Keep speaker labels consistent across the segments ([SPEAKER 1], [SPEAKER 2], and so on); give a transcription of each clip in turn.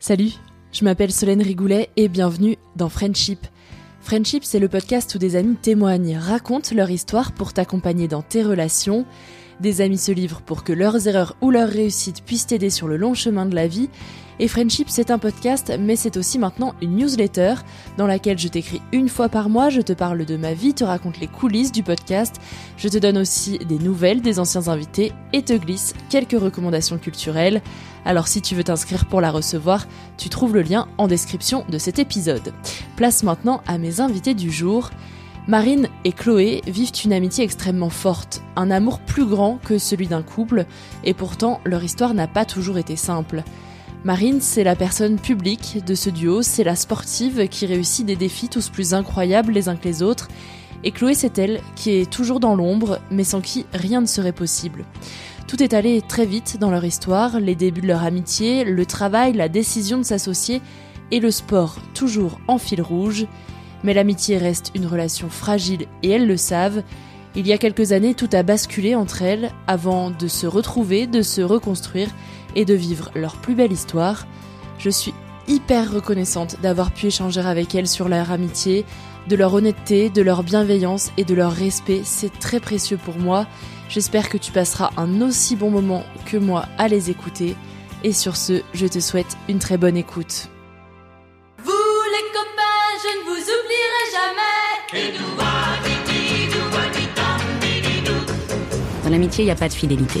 [SPEAKER 1] Salut, je m'appelle Solène Rigoulet et bienvenue dans Friendship. Friendship, c'est le podcast où des amis témoignent, racontent leur histoire pour t'accompagner dans tes relations. Des amis se livrent pour que leurs erreurs ou leurs réussites puissent t'aider sur le long chemin de la vie. Et Friendship, c'est un podcast, mais c'est aussi maintenant une newsletter dans laquelle je t'écris une fois par mois, je te parle de ma vie, te raconte les coulisses du podcast, je te donne aussi des nouvelles des anciens invités et te glisse quelques recommandations culturelles. Alors si tu veux t'inscrire pour la recevoir, tu trouves le lien en description de cet épisode. Place maintenant à mes invités du jour. Marine et Chloé vivent une amitié extrêmement forte, un amour plus grand que celui d'un couple, et pourtant leur histoire n'a pas toujours été simple. Marine, c'est la personne publique de ce duo, c'est la sportive qui réussit des défis tous plus incroyables les uns que les autres, et Chloé, c'est elle qui est toujours dans l'ombre, mais sans qui rien ne serait possible. Tout est allé très vite dans leur histoire, les débuts de leur amitié, le travail, la décision de s'associer, et le sport toujours en fil rouge. Mais l'amitié reste une relation fragile et elles le savent. Il y a quelques années, tout a basculé entre elles avant de se retrouver, de se reconstruire et de vivre leur plus belle histoire. Je suis hyper reconnaissante d'avoir pu échanger avec elles sur leur amitié, de leur honnêteté, de leur bienveillance et de leur respect. C'est très précieux pour moi. J'espère que tu passeras un aussi bon moment que moi à les écouter. Et sur ce, je te souhaite une très bonne écoute.
[SPEAKER 2] Vous les copains, je ne vous oublierai jamais.
[SPEAKER 3] Dans l'amitié, il n'y a pas de fidélité.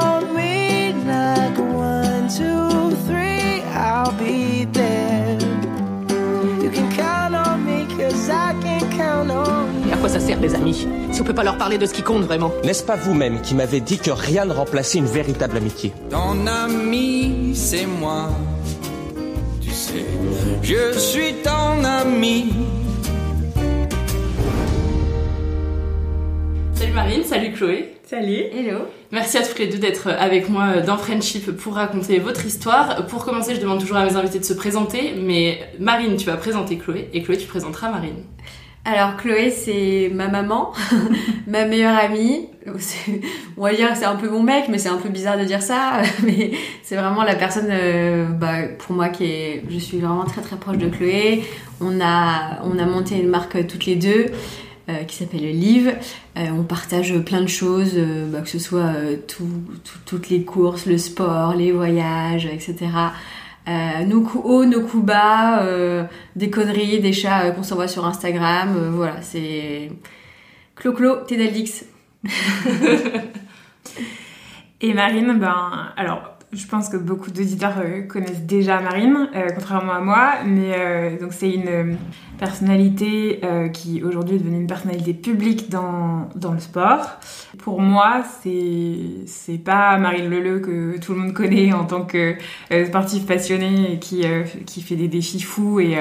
[SPEAKER 4] les amis Si on peut pas leur parler de ce qui compte vraiment
[SPEAKER 5] N'est-ce pas vous-même qui m'avez dit que rien ne remplaçait une véritable amitié
[SPEAKER 6] Ton ami, c'est moi. Tu sais, je suis ton ami.
[SPEAKER 1] Salut Marine, salut Chloé.
[SPEAKER 7] Salut.
[SPEAKER 1] Hello. Merci à tous les deux d'être avec moi dans Friendship pour raconter votre histoire. Pour commencer, je demande toujours à mes invités de se présenter, mais Marine, tu vas présenter Chloé et Chloé, tu présenteras Marine.
[SPEAKER 7] Alors Chloé, c'est ma maman, ma meilleure amie. On va dire c'est un peu mon mec, mais c'est un peu bizarre de dire ça. Mais c'est vraiment la personne, euh, bah, pour moi, qui est. Je suis vraiment très très proche de Chloé. On a, on a monté une marque toutes les deux. euh, qui s'appelle Live. Euh, on partage plein de choses, bah, que ce soit tout- tout- toutes les courses, le sport, les voyages, etc. Euh, nos coups hauts, nos coups bas, euh, des conneries, des chats euh, qu'on s'envoie sur Instagram. voilà, c'est. Clo-Clo, Tédalix.
[SPEAKER 8] Et Marine, ben, alors, je pense que beaucoup d'auditeurs euh, connaissent déjà Marine, euh, contrairement à moi, mais euh, donc c'est une euh, personnalité euh, qui aujourd'hui est devenue une personnalité publique dans, dans le sport. Pour moi, c'est c'est pas Marine Leleu que tout le monde connaît en tant que euh, sportive passionnée et qui qui fait des défis fous et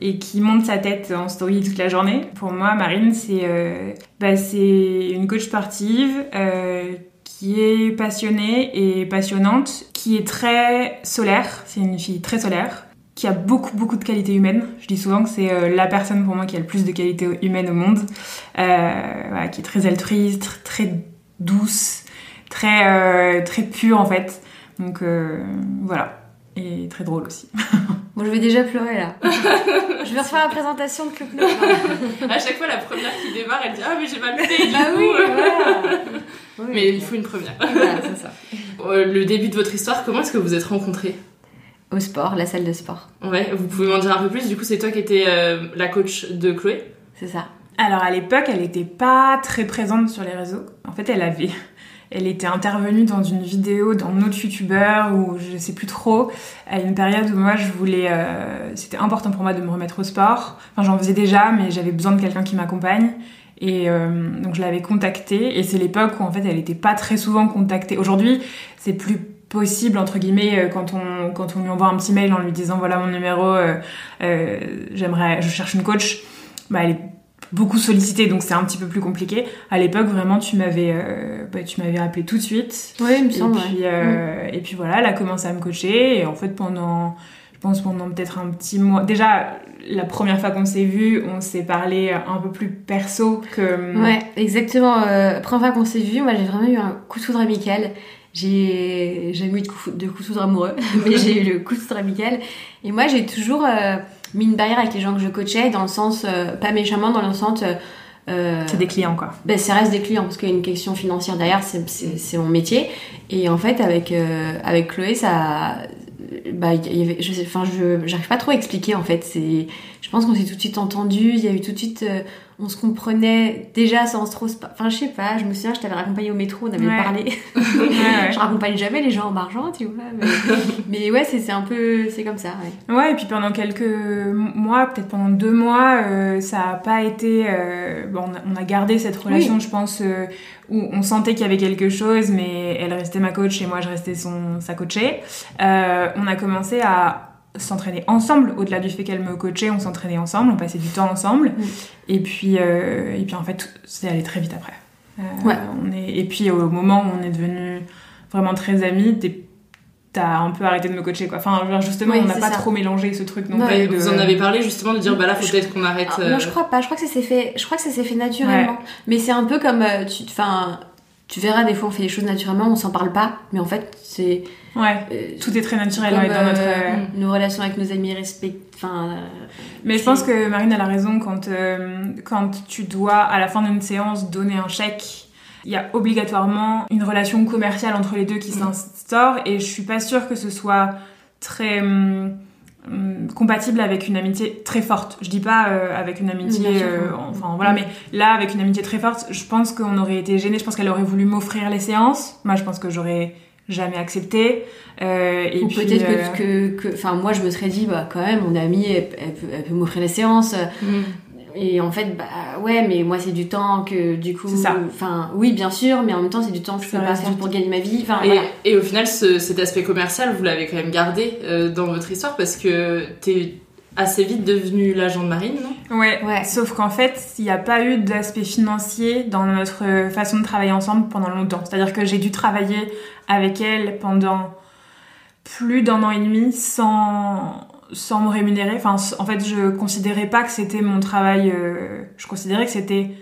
[SPEAKER 8] et qui monte sa tête en story toute la journée. Pour moi, Marine, c'est euh, bah, une coach sportive euh, qui est passionnée et passionnante, qui est très solaire. C'est une fille très solaire, qui a beaucoup beaucoup de qualités humaines. Je dis souvent que c'est euh, la personne pour moi qui a le plus de qualités humaines au monde, euh, voilà, qui est très altruiste, tr- très douce, très euh, très pure en fait. Donc euh, voilà, et très drôle aussi.
[SPEAKER 7] Bon, je vais déjà pleurer là. je vais refaire la présentation de Club Nord.
[SPEAKER 9] à chaque fois, la première qui démarre, elle dit Ah, mais j'ai mal fait.
[SPEAKER 7] Bah
[SPEAKER 9] coup,
[SPEAKER 7] oui,
[SPEAKER 9] euh.
[SPEAKER 7] voilà. Oui.
[SPEAKER 9] Mais il faut une première.
[SPEAKER 7] Voilà, c'est ça.
[SPEAKER 9] Euh, Le début de votre histoire, comment est-ce que vous êtes rencontrés?
[SPEAKER 7] Au sport, la salle de sport.
[SPEAKER 9] Ouais, vous pouvez m'en dire un peu plus? Du coup, c'est toi qui étais euh, la coach de Chloé?
[SPEAKER 7] C'est ça.
[SPEAKER 8] Alors à l'époque, elle n'était pas très présente sur les réseaux. En fait, elle avait, elle était intervenue dans une vidéo d'un autre youtubeur ou je sais plus trop, à une période où moi je voulais, euh, c'était important pour moi de me remettre au sport. Enfin, j'en faisais déjà, mais j'avais besoin de quelqu'un qui m'accompagne. Et euh, donc je l'avais contactée et c'est l'époque où en fait elle n'était pas très souvent contactée. Aujourd'hui, c'est plus possible entre guillemets euh, quand on quand on lui envoie un petit mail en lui disant voilà mon numéro, j'aimerais, je cherche une coach. Bah, elle est beaucoup sollicitée donc c'est un petit peu plus compliqué. À l'époque vraiment tu m'avais euh, bah, tu m'avais appelé tout de suite.
[SPEAKER 7] Oui, il me
[SPEAKER 8] Et puis, euh, et puis voilà, elle a commencé à me coacher. Et en fait, pendant, je pense pendant peut-être un petit mois. Déjà, la première fois qu'on s'est vu, on s'est parlé un peu plus perso que.
[SPEAKER 7] Ouais, exactement. Euh, première fois qu'on s'est vu, moi j'ai vraiment eu un coup de foudre amical. J'ai jamais eu de coup, de coup de foudre amoureux, mais j'ai eu le coup de foudre amical. Et moi j'ai toujours euh, mis une barrière avec les gens que je coachais, dans le sens, euh, pas méchamment, dans le sens. euh, euh,
[SPEAKER 8] C'est des clients, quoi.
[SPEAKER 7] Ben, ça reste des clients parce qu'il y a une question financière derrière, c'est- mon métier. Et en fait, avec, euh, avec Chloé, ça. Bah, y avait, je sais, enfin, je, j'arrive pas trop à expliquer en fait. C'est, je pense qu'on s'est tout de suite entendu. Il y a eu tout de suite, euh, on se comprenait déjà sans trop, se enfin, je sais pas. Je me souviens, je t'avais raccompagné au métro, on avait
[SPEAKER 8] Ouais.
[SPEAKER 7] parlé.
[SPEAKER 8] ouais.
[SPEAKER 7] je raccompagne jamais les gens en marchant, tu vois. Mais, mais ouais, c'est, un peu, c'est comme ça. Ouais.
[SPEAKER 8] Ouais, et puis pendant quelques mois, peut-être pendant deux mois, euh, ça a pas été. euh, bon, on a- gardé cette relation,
[SPEAKER 7] Oui.
[SPEAKER 8] je pense, euh, où on sentait qu'il y avait quelque chose, mais elle restait ma coach et moi je restais son, sa coachée. On a commencé à s'entraîner ensemble, au-delà du fait qu'elle me coachait, on s'entraînait ensemble, on passait du temps ensemble.
[SPEAKER 7] Mm.
[SPEAKER 8] Et puis, euh, et puis en fait, c'est allé très vite après. Euh,
[SPEAKER 7] Ouais.
[SPEAKER 8] on est, et puis au moment où on est devenus vraiment très amis, t'as un peu arrêté de me coacher quoi. Enfin, genre, justement,
[SPEAKER 7] Oui,
[SPEAKER 8] on n'a pas
[SPEAKER 7] ça.
[SPEAKER 8] trop mélangé ce truc non plus.
[SPEAKER 9] Vous en avez parlé justement de dire Bah là, faut peut-être qu'on arrête.
[SPEAKER 7] Ah,
[SPEAKER 9] euh,
[SPEAKER 7] Non, je crois pas. Je crois que ça s'est fait. Je crois que ça s'est fait naturellement. Mais c'est un peu comme euh, tu. Enfin, tu verras des fois on fait les choses naturellement, on s'en parle pas, mais en fait c'est.
[SPEAKER 8] Ouais.
[SPEAKER 7] euh,
[SPEAKER 8] Tout est très naturel
[SPEAKER 7] comme,
[SPEAKER 8] ouais, dans notre.
[SPEAKER 7] euh,
[SPEAKER 8] euh,
[SPEAKER 7] nos relations avec nos amis respect. Enfin.
[SPEAKER 8] Mais je pense que Marine elle a raison quand quand tu dois à la fin d'une séance donner un chèque. Il y a obligatoirement une relation commerciale entre les deux qui s'instaure et je suis pas sûre que ce soit très hum, hum, compatible avec une amitié très forte. Je dis pas euh, avec une amitié, euh, enfin voilà, mais là avec une amitié très forte, je pense qu'on aurait été gênés. Je pense qu'elle aurait voulu m'offrir les séances. Moi, je pense que j'aurais jamais accepté. Euh, et
[SPEAKER 7] Ou peut-être
[SPEAKER 8] euh,
[SPEAKER 7] que, enfin, moi, je me serais dit, bah, quand même, mon amie, elle, elle peut, elle peut m'offrir les séances.
[SPEAKER 9] Mm.
[SPEAKER 7] Et en fait, bah, ouais, mais moi, c'est du temps que, du coup, enfin, oui, bien sûr, mais en même temps, c'est du temps que je peux pas faire pour gagner ma vie. Enfin,
[SPEAKER 9] Et,
[SPEAKER 7] voilà.
[SPEAKER 9] et au final, ce- cet aspect commercial, vous l'avez quand même gardé euh, dans votre histoire parce que t'es assez vite devenu l'agent de Marine, non?
[SPEAKER 8] Ouais, sauf qu'en fait, il n'y a pas eu d'aspect financier dans notre façon de travailler ensemble pendant longtemps. C'est-à-dire que j'ai dû travailler avec elle pendant plus d'un an et demi sans, sans me rémunérer. Enfin, en fait, je considérais pas que c'était mon travail. euh, je considérais que c'était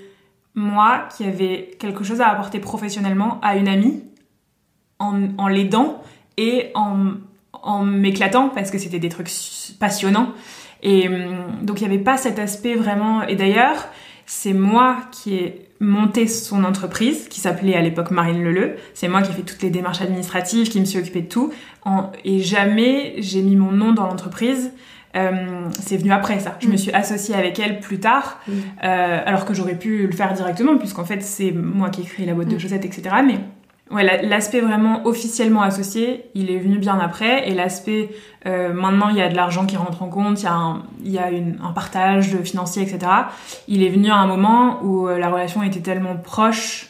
[SPEAKER 8] moi qui avais quelque chose à apporter professionnellement à une amie en, en l'aidant et en, en m'éclatant parce que c'était des trucs passionnants. Et hum, donc il n'y avait pas cet aspect vraiment. Et d'ailleurs, c'est moi qui ai monté son entreprise, qui s'appelait à l'époque Marine Leleu. C'est moi qui ai fait toutes les démarches administratives, qui me suis occupée de tout. En- et jamais j'ai mis mon nom dans l'entreprise. Euh, c'est venu après ça. Je me suis associée avec elle plus tard, euh, alors que j'aurais pu le faire directement, puisqu'en fait c'est moi qui ai créé la boîte de chaussettes, etc. Mais Ouais, la- l'aspect vraiment officiellement associé, il est venu bien après. Et l'aspect, euh, maintenant, il y a de l'argent qui rentre en compte, il y a, un, il y a une- un partage financier, etc. Il est venu à un moment où euh, la relation était tellement proche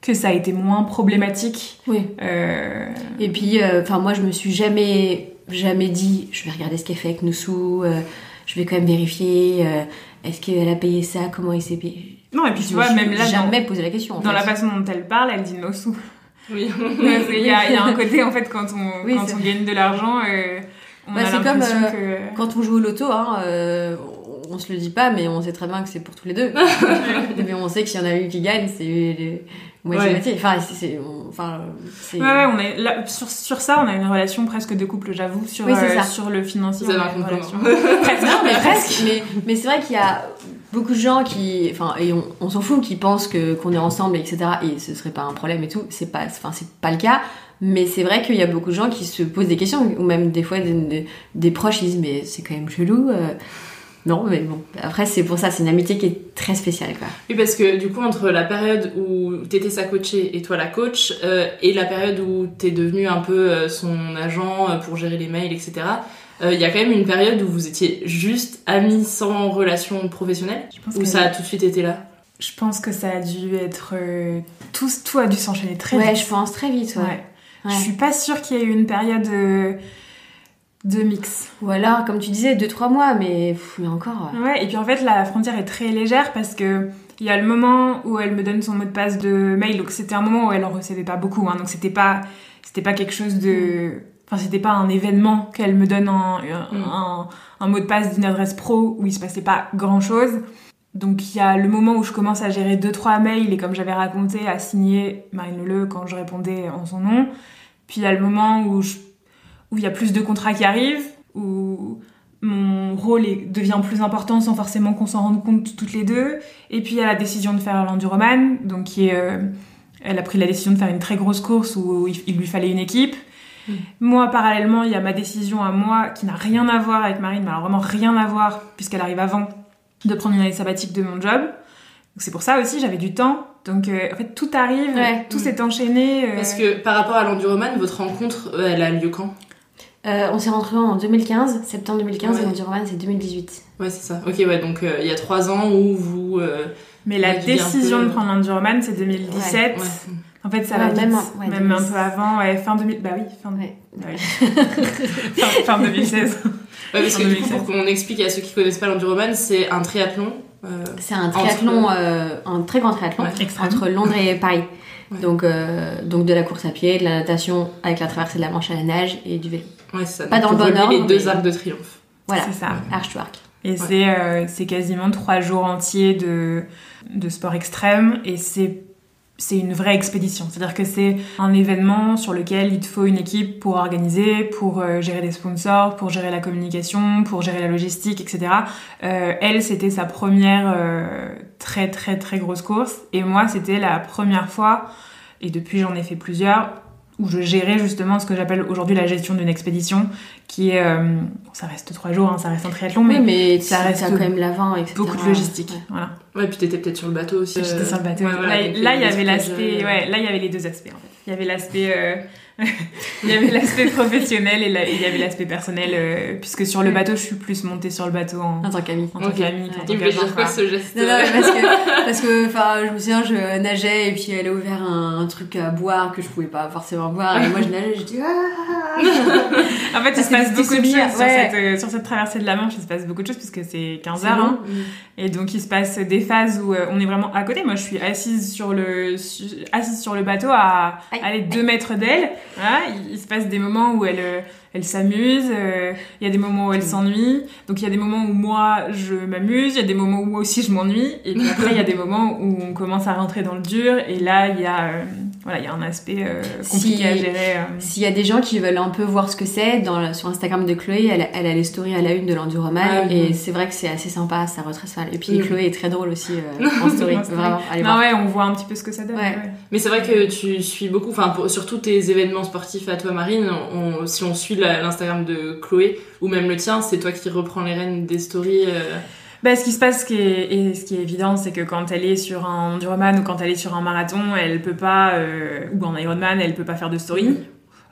[SPEAKER 8] que ça a été moins problématique.
[SPEAKER 7] Oui.
[SPEAKER 8] Euh,
[SPEAKER 7] Et puis, euh, enfin, moi, je me suis jamais, jamais dit, je vais regarder ce qu'elle fait avec Noussou, euh, je vais quand même vérifier, est-ce qu'elle a payé ça, comment il s'est payé.
[SPEAKER 8] Non, et puis
[SPEAKER 7] Je
[SPEAKER 8] tu vois, même là, dans-
[SPEAKER 7] jamais posé la question. en
[SPEAKER 8] Dans
[SPEAKER 7] fait.
[SPEAKER 8] la façon dont elle parle, elle dit Nosu.
[SPEAKER 9] Oui.
[SPEAKER 8] Ouais, Il y, a il y a un côté, en fait, quand on,
[SPEAKER 7] Oui,
[SPEAKER 8] quand on gagne de l'argent, euh, on
[SPEAKER 7] Bah,
[SPEAKER 8] a
[SPEAKER 7] c'est comme
[SPEAKER 8] l'impression
[SPEAKER 7] euh,
[SPEAKER 8] que...
[SPEAKER 7] quand on joue au loto, hein, euh, on se le dit pas, mais on sait très bien que c'est pour tous les deux. mais on sait qu'il y en a une qui gagne, c'est les moitié-moitié. Enfin, c'est- c'est. on- Enfin, c'est.
[SPEAKER 8] Ouais, ouais, on est là, sur, sur ça, on a une relation presque de couple, j'avoue. Sur,
[SPEAKER 7] Oui, c'est
[SPEAKER 8] euh,
[SPEAKER 7] ça.
[SPEAKER 8] sur le financier, on a
[SPEAKER 9] un
[SPEAKER 8] une relation. presque,
[SPEAKER 7] Non, mais presque. Mais, mais c'est vrai qu'il y a beaucoup de gens qui, enfin, et on, s'en fout, qui pensent que qu'on est ensemble, etc. Et ce serait pas un problème et tout. C'est pas, enfin, c'est pas le cas. Mais c'est vrai qu'il y a beaucoup de gens qui se posent des questions, ou même des fois des proches ils disent mais c'est quand même chelou. euh. Non, mais bon. Après c'est pour ça, c'est une amitié qui est très spéciale quoi.
[SPEAKER 9] Oui, parce que du coup, entre la période où t'étais sa coachée et toi la coach, euh, et la période où t'es devenu un peu euh, son agent euh, pour gérer les mails, etc., euh, il y a quand même une période où vous étiez juste amis sans relation professionnelle,
[SPEAKER 8] que-
[SPEAKER 9] ça a tout de suite été là?
[SPEAKER 8] Je pense que ça a dû être... tout, tout a dû s'enchaîner très
[SPEAKER 7] ouais,
[SPEAKER 8] vite.
[SPEAKER 7] je pense très vite. Ouais.
[SPEAKER 8] Ouais.
[SPEAKER 7] Ouais.
[SPEAKER 8] Je suis pas sûre qu'il y ait eu une période euh, de mix.
[SPEAKER 7] Ou alors, comme tu disais, deux trois mois, mais, pff, mais encore. ouais.
[SPEAKER 8] Ouais, et puis en fait, la frontière est très légère parce que il y a le moment où elle me donne son mot de passe de mail, donc c'était un moment où elle en recevait pas beaucoup, hein, donc c'était pas, c'était pas quelque chose de. Enfin, c'était pas un événement qu'elle me donne un, un, un- un mot de passe d'une adresse pro où il se passait pas grand chose. Donc il y a le moment où je commence à gérer deux trois mails et comme j'avais raconté, à signer Marine Leleu quand je répondais en son nom. Puis il y a le moment où je où il y a plus de contrats qui arrivent, où mon rôle est- devient plus important sans forcément qu'on s'en rende compte toutes les deux. Et puis il y a la décision de faire l'enduroman, donc qui est, euh, elle a pris la décision de faire une très grosse course où il, lui fallait une équipe. Moi, parallèlement, il y a ma décision à moi qui n'a rien à voir avec Marine, mais alors vraiment rien à voir puisqu'elle arrive avant de prendre une année sabbatique de mon job. Donc c'est pour ça aussi, j'avais du temps. Donc euh, en fait, tout arrive,
[SPEAKER 7] Ouais.
[SPEAKER 8] tout s'est enchaîné. euh,
[SPEAKER 9] Parce que par rapport à l'enduroman, votre rencontre, euh, elle a lieu quand?
[SPEAKER 7] Euh, on s'est rentrés en 2015, septembre 2015,
[SPEAKER 9] Ouais.
[SPEAKER 7] et l'enduroman c'est 2018.
[SPEAKER 9] Ouais, c'est ça. Ok, ouais, donc euh, il y a trois ans où vous. euh,
[SPEAKER 8] Mais la décision
[SPEAKER 9] peu-
[SPEAKER 8] de prendre l'enduroman, c'est 2017.
[SPEAKER 9] Ouais, ouais.
[SPEAKER 8] En fait, ça
[SPEAKER 7] Ouais,
[SPEAKER 8] va vite.
[SPEAKER 7] même
[SPEAKER 8] Même, un
[SPEAKER 7] 2016.
[SPEAKER 8] peu avant, ouais, fin 2000. Bah oui, fin,
[SPEAKER 7] Ouais.
[SPEAKER 8] bah oui. fin, fin 2016.
[SPEAKER 9] Ouais, parce que du coup,
[SPEAKER 8] 2016.
[SPEAKER 9] pour qu'on explique à ceux qui connaissent pas l'enduroman, c'est un triathlon. euh,
[SPEAKER 7] C'est un triathlon,
[SPEAKER 9] entre-
[SPEAKER 7] euh, un très grand triathlon entre Londres et Paris.
[SPEAKER 9] Ouais.
[SPEAKER 7] Donc, euh, donc de la course à pied, de la natation avec la traversée de la Manche à la nage et du vélo.
[SPEAKER 9] Ouais, c'est ça.
[SPEAKER 7] Pas dans le bon
[SPEAKER 9] reliez les
[SPEAKER 7] ordre,
[SPEAKER 9] deux
[SPEAKER 7] mais-
[SPEAKER 9] arcs de triomphe.
[SPEAKER 7] Voilà,
[SPEAKER 8] C'est ça.
[SPEAKER 7] arch to arc.
[SPEAKER 8] Et c'est euh, c'est quasiment trois jours entiers de, de sport extrême et c'est c'est une vraie expédition. C'est-à-dire que c'est un événement sur lequel il te faut une équipe pour organiser, pour euh, gérer des sponsors, pour gérer la communication, pour gérer la logistique, etc. Euh, elle, c'était sa première euh, très très très grosse course et moi, c'était la première fois, et depuis j'en ai fait plusieurs, où je gérais justement ce que j'appelle aujourd'hui la gestion d'une expédition, qui est... euh, ça reste trois jours, hein, ça reste un triathlon, mais,
[SPEAKER 7] Oui, mais
[SPEAKER 8] ça reste
[SPEAKER 7] quand même l'avant, etc.
[SPEAKER 8] beaucoup de logistique.
[SPEAKER 7] Ouais.
[SPEAKER 8] Voilà.
[SPEAKER 9] Ouais, puis t'étais peut-être sur le bateau aussi.
[SPEAKER 8] J'étais
[SPEAKER 9] euh,
[SPEAKER 8] sur le bateau.
[SPEAKER 9] ouais, voilà,
[SPEAKER 8] là, il y avait l'aspect,
[SPEAKER 9] projets-
[SPEAKER 8] ouais, là, il y avait les deux aspects en fait. Il y avait l'aspect, euh, il y avait l'aspect professionnel et la- il y avait l'aspect personnel, euh, puisque sur le bateau, je suis plus montée sur le bateau en,
[SPEAKER 7] En tant qu'ami.
[SPEAKER 8] en tant
[SPEAKER 9] Ok.
[SPEAKER 8] qu'amie qu'en tant qu'agent,
[SPEAKER 9] dire quoi ce geste
[SPEAKER 7] Non, non, parce que, parce que, enfin, je me souviens, je nageais et puis elle a ouvert un, un truc à boire que je pouvais pas forcément boire et moi je nageais, je dis ah
[SPEAKER 8] En fait, il se passe beaucoup de choses sur,
[SPEAKER 7] ouais.
[SPEAKER 8] cette, euh, sur cette traversée de la Manche. Il se passe beaucoup de choses puisque c'est 15
[SPEAKER 7] C'est
[SPEAKER 8] heures. hein. Et donc, il se passe des phases où euh, on est vraiment à côté. Moi, je suis assise sur le, su- assise sur le bateau à aller deux mètres d'elle. Il se passe des moments où elle, euh, elle s'amuse. euh, Il y a des moments où elle s'ennuie. Donc, il y a des moments où moi, je m'amuse. Il y a des moments où moi aussi, je m'ennuie. Et puis après, il y a des moments où on commence à rentrer dans le dur. Et là, il y a, euh, voilà, il y a un aspect euh, compliqué
[SPEAKER 7] Si-
[SPEAKER 8] à gérer. euh.
[SPEAKER 7] S'il y a des gens qui veulent un peu voir ce que c'est, sur Instagram de Chloé, elle, elle a les stories à la une de l'enduroman
[SPEAKER 9] Ah oui.
[SPEAKER 7] et c'est vrai que c'est assez sympa, ça retrace pas. Et puis
[SPEAKER 9] Mm.
[SPEAKER 7] Chloé est très drôle aussi euh, en story,
[SPEAKER 8] En story.
[SPEAKER 7] vraiment, allez
[SPEAKER 8] Non,
[SPEAKER 7] voir.
[SPEAKER 8] ouais, on voit un petit peu ce que ça donne.
[SPEAKER 7] Ouais.
[SPEAKER 8] ouais.
[SPEAKER 9] Mais c'est vrai que tu suis beaucoup, enfin sur tous tes événements sportifs à toi Marine, on- si on suit l'Instagram de Chloé ou même le tien, c'est toi qui reprends les rênes des stories.
[SPEAKER 8] Bah, ce qui se passe, ce qui est, et ce qui est évident, c'est que quand elle est sur un Enduroman ou quand elle est sur un marathon, elle peut pas, euh, ou un Ironman, elle peut pas faire de story.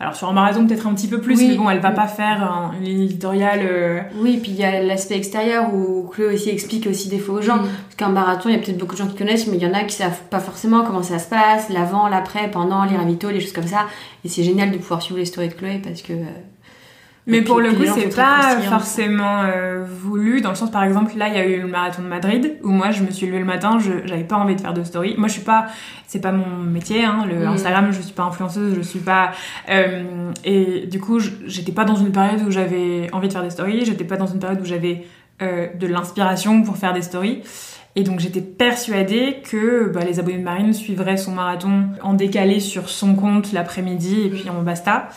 [SPEAKER 8] Alors sur un marathon peut-être un petit peu plus,
[SPEAKER 7] Oui.
[SPEAKER 8] mais bon, elle va pas faire un- une ligne éditoriale. euh,
[SPEAKER 7] Oui, puis il y a l'aspect extérieur où Chloé aussi explique aussi des fois aux gens.
[SPEAKER 8] Mm.
[SPEAKER 7] Parce qu'un marathon, il y a peut-être beaucoup de gens qui connaissent, mais il y en a qui savent pas forcément comment ça se passe, l'avant, l'après, pendant, les ravitaux, les choses comme ça. Et c'est génial de pouvoir suivre les stories de Chloé parce que. euh,
[SPEAKER 8] Mais pour le coup, c'est pas forcément euh, voulu, dans le sens, par exemple, là, il y a eu le marathon de Madrid, où moi, je me suis levée le matin, je j'avais pas envie de faire de story. Moi, je suis pas, c'est pas mon métier, hein, le
[SPEAKER 7] Mm.
[SPEAKER 8] Instagram, je suis pas influenceuse, je suis pas. euh, et du coup, j'étais pas dans une période où j'avais envie de faire des stories, j'étais pas dans une période où j'avais euh, de l'inspiration pour faire des stories. Et donc j'étais persuadée que bah, les abonnés de Marine suivraient son marathon en décalé sur son compte l'après-midi et puis en basta.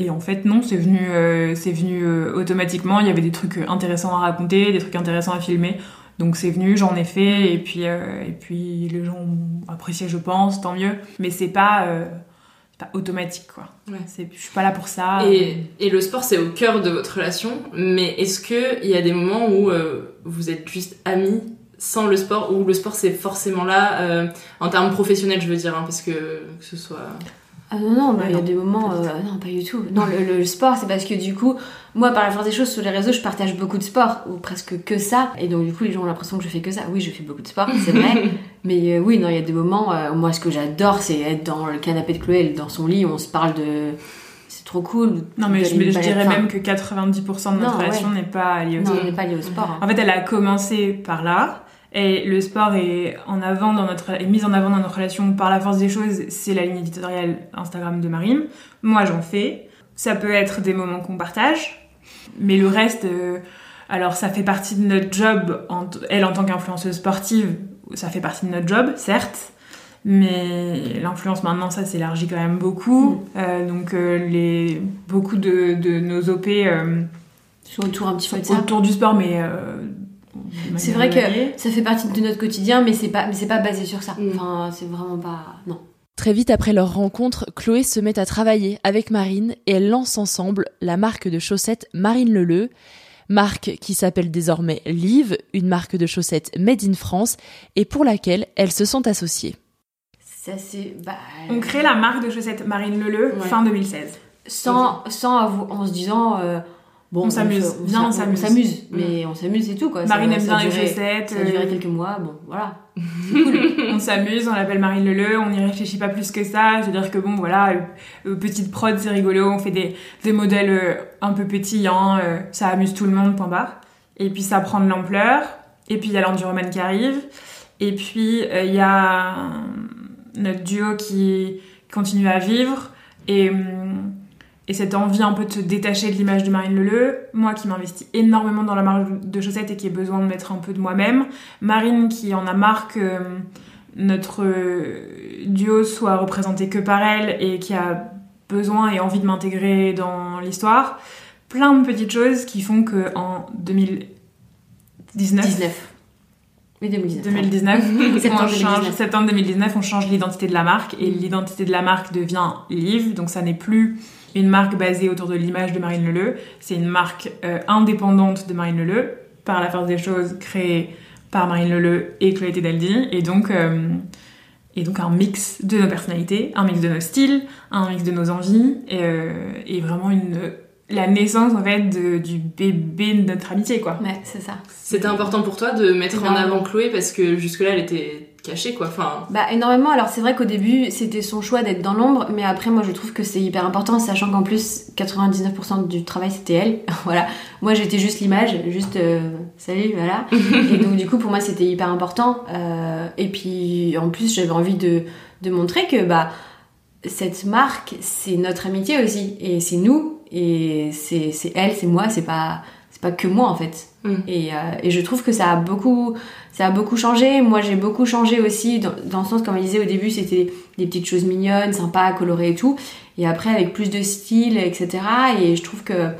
[SPEAKER 8] Et en fait non, c'est venu, euh, c'est venu euh, automatiquement. Il y avait des trucs euh, intéressants à raconter, des trucs intéressants à filmer. Donc c'est venu, j'en ai fait et puis euh, et puis les gens ont apprécié, je pense, tant mieux. Mais c'est pas pas automatique quoi. C'est, je suis pas là pour ça.
[SPEAKER 9] Et, et le sport, c'est au cœur de votre relation, mais est-ce qu'il y a des moments où vous êtes juste amis sans le sport, ou le sport c'est forcément là, en termes professionnels, je veux dire, hein, parce que que ce soit.
[SPEAKER 7] Ah non, non, il y a des moments. euh, non, pas du tout. Non, le, le sport, c'est parce que du coup, moi, par la force des choses, sur les réseaux, je partage beaucoup de sport, ou presque que ça. Et donc, du coup, les gens ont l'impression que je fais que ça. Oui, je fais beaucoup de sport, c'est vrai. Mais euh, oui, non, il y a des moments. euh, moi, ce que j'adore, c'est être dans le canapé de Chloé, dans son lit, on se parle de. C'est trop cool.
[SPEAKER 8] Non, mais je, dirais même que 90% de notre
[SPEAKER 7] Non,
[SPEAKER 8] relation
[SPEAKER 7] ouais.
[SPEAKER 8] n'est pas liée au
[SPEAKER 7] Non,
[SPEAKER 8] sport.
[SPEAKER 7] n'est pas liée au sport, hein.
[SPEAKER 8] En fait, elle a commencé par là. Et le sport est en avant dans notre est mis en avant dans notre relation par la force des choses. C'est la ligne éditoriale Instagram de Marine. Moi, j'en fais. Ça peut être des moments qu'on partage, mais le reste, euh, alors ça fait partie de notre job. En elle en tant qu'influenceuse sportive, ça fait partie de notre job, certes. Mais l'influence maintenant, ça s'élargit quand même beaucoup. Euh, donc euh, les beaucoup de, de nos OP
[SPEAKER 7] sont autour un petit peu de
[SPEAKER 8] sont
[SPEAKER 7] ça.
[SPEAKER 8] autour du sport, mais
[SPEAKER 7] C'est vrai que ça fait partie de notre quotidien, mais c'est pas, mais c'est pas basé sur ça. Enfin, c'est vraiment pas. Non.
[SPEAKER 1] Très vite après leur rencontre, Chloé se met à travailler avec Marine et elles lancent ensemble la marque de chaussettes Marine Leleu, marque qui s'appelle désormais Live, une marque de chaussettes made in France et pour laquelle elles se sont associées.
[SPEAKER 7] Ça, c'est. Bah,
[SPEAKER 8] On crée la marque de chaussettes Marine Leleu
[SPEAKER 7] Ouais.
[SPEAKER 8] fin 2016.
[SPEAKER 7] sans, sans en se disant euh, bon
[SPEAKER 8] On s'amuse.
[SPEAKER 7] fait-
[SPEAKER 8] Viens, on
[SPEAKER 7] s'a-
[SPEAKER 8] s'amuse.
[SPEAKER 7] mais on s'amuse et tout quoi.
[SPEAKER 8] Marine
[SPEAKER 7] Ça-
[SPEAKER 8] aime
[SPEAKER 7] ça
[SPEAKER 8] bien les chaussettes,
[SPEAKER 7] ça a duré
[SPEAKER 8] euh,
[SPEAKER 7] quelques mois bon voilà.
[SPEAKER 8] On s'amuse, on l'appelle Marine Leleu, on n'y réfléchit pas plus que ça. C'est-à-dire que bon, voilà, euh, euh, petite prod, c'est rigolo, on fait des, des modèles euh, un peu pétillants, euh, ça amuse tout le monde, point barre. Et puis ça prend de l'ampleur, et puis il y a l'Enduroman qui arrive, et puis il y a notre duo qui continue à vivre, et, hum, et cette envie un peu de se détacher de l'image de Marine Leleu, moi qui m'investis énormément dans la marque de chaussettes et qui ai besoin de mettre un peu de moi-même, Marine qui en a marre que hum, notre euh, duo soit représenté que par elle et qui a besoin et envie de m'intégrer dans l'histoire. Plein de petites choses qui font que en 2019,
[SPEAKER 7] 19 oui 2019
[SPEAKER 8] 2019,
[SPEAKER 7] Septembre
[SPEAKER 8] on change,
[SPEAKER 7] 2019.
[SPEAKER 8] septembre 2019, on change l'identité de la marque et l'identité de la marque devient Live, donc ça n'est plus une marque basée autour de l'image de Marine Leleu, c'est une marque euh, indépendante de Marine Leleu, par la force des choses créée par Marine Leleu et Chloé Tedaldi, et donc, euh, et donc un mix de nos personnalités, un mix de nos styles, un mix de nos envies, et, euh, et vraiment une, la naissance en fait de- du bébé de notre amitié quoi.
[SPEAKER 7] Ouais, c'est ça.
[SPEAKER 9] C'était important pour toi de mettre en avant Chloé parce que jusque-là elle était quoi. Enfin,
[SPEAKER 7] Bah énormément. Alors c'est vrai qu'au début c'était son choix d'être dans l'ombre, mais après moi je trouve que c'est hyper important, sachant qu'en plus 99% du travail c'était elle. voilà. Moi j'étais juste l'image, juste euh, salut, voilà. et donc du coup pour moi c'était hyper important. Euh, et puis en plus j'avais envie de, de montrer que bah cette marque c'est notre amitié aussi et c'est nous et c'est elle, c'est moi, c'est pas c'est pas que moi en fait. Et, euh, et je trouve que ça a beaucoup ça a beaucoup changé. Moi j'ai beaucoup changé aussi dans, le sens comme elle disait au début c'était des petites choses mignonnes, sympas, colorées et tout. Et après avec plus de style etc. Et je trouve que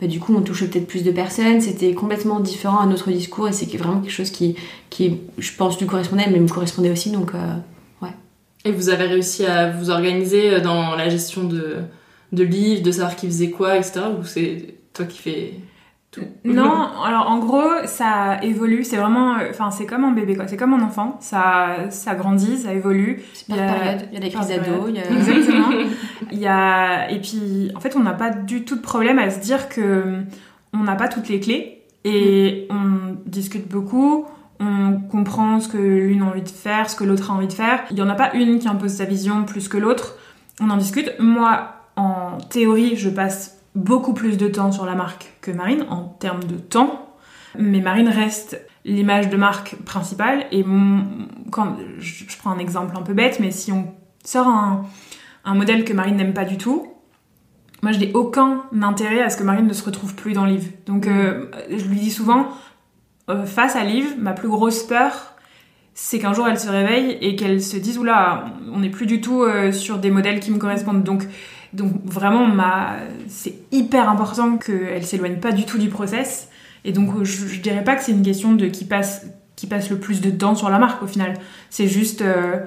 [SPEAKER 7] bah, du coup on touche peut-être plus de personnes. C'était complètement différent à notre discours et c'est vraiment quelque chose qui qui je pense lui correspondait mais me correspondait aussi donc euh, ouais.
[SPEAKER 9] et vous avez réussi à vous organiser dans la gestion de, de livres, de savoir qui faisait quoi, etc. Ou c'est toi qui fais
[SPEAKER 8] Non, alors en gros, ça évolue, c'est vraiment, euh, enfin c'est comme un bébé quoi, c'est comme un enfant, ça, ça grandit, ça évolue.
[SPEAKER 7] période, il y a des crises d'ado,
[SPEAKER 8] période.
[SPEAKER 7] il y a-
[SPEAKER 8] Exactement. il y a, et puis en fait on n'a pas du tout de problème à se dire que on n'a pas toutes les clés et on discute beaucoup. On comprend ce que l'une a envie de faire, ce que l'autre a envie de faire. Il n'y en a pas une qui impose sa vision plus que l'autre. On en discute. Moi, en théorie, je passe beaucoup plus de temps sur la marque que Marine en termes de temps. Mais Marine reste l'image de marque principale. Et quand je, prends un exemple un peu bête, mais si on sort un, un modèle que Marine n'aime pas du tout, moi je n'ai aucun intérêt à ce que Marine ne se retrouve plus dans Liv. Donc euh, je lui dis souvent, euh, face à Liv, ma plus grosse peur, c'est qu'un jour elle se réveille et qu'elle se dise oula, on n'est plus du tout euh, sur des modèles qui me correspondent. Donc, donc vraiment, ma... c'est hyper important qu'elle s'éloigne pas du tout du process. Et donc je, je dirais pas que c'est une question de qui passe, qui passe le plus de temps sur la marque au final. C'est juste euh,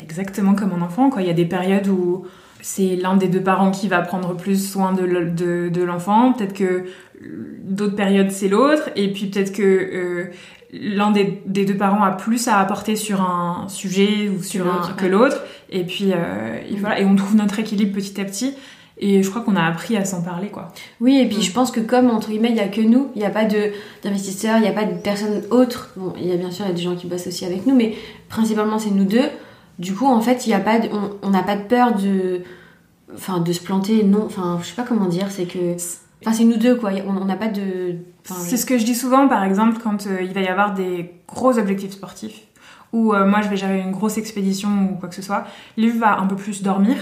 [SPEAKER 8] exactement comme un enfant. Quoi. Il y a des périodes où c'est l'un des deux parents qui va prendre plus soin de, le- de, de l'enfant. Peut-être que d'autres périodes c'est l'autre. Et puis peut-être que euh, l'un des, des deux parents a plus à apporter sur un sujet ou sur un, que l'autre. Et puis euh, et voilà. Et on trouve notre équilibre petit à petit. Et je crois qu'on a appris à s'en parler, quoi.
[SPEAKER 7] Oui, et puis je pense que comme entre guillemets, il n'y a que nous, il n'y a pas de d'investisseurs, il n'y a pas de personnes autres. Bon, il y a bien sûr il y a des gens qui bossent aussi avec nous, mais principalement c'est nous deux. Du coup, en fait, il y a pas de, on- n'a pas de peur de, enfin, de se planter. Non, enfin, je sais pas comment dire. C'est que, enfin, c'est nous deux quoi. On n'a pas de.
[SPEAKER 8] C'est ce que je dis souvent, par exemple, quand euh, il va y avoir des gros objectifs sportifs, ou euh, moi je vais gérer une grosse expédition ou quoi que ce soit, Liv va un peu plus dormir.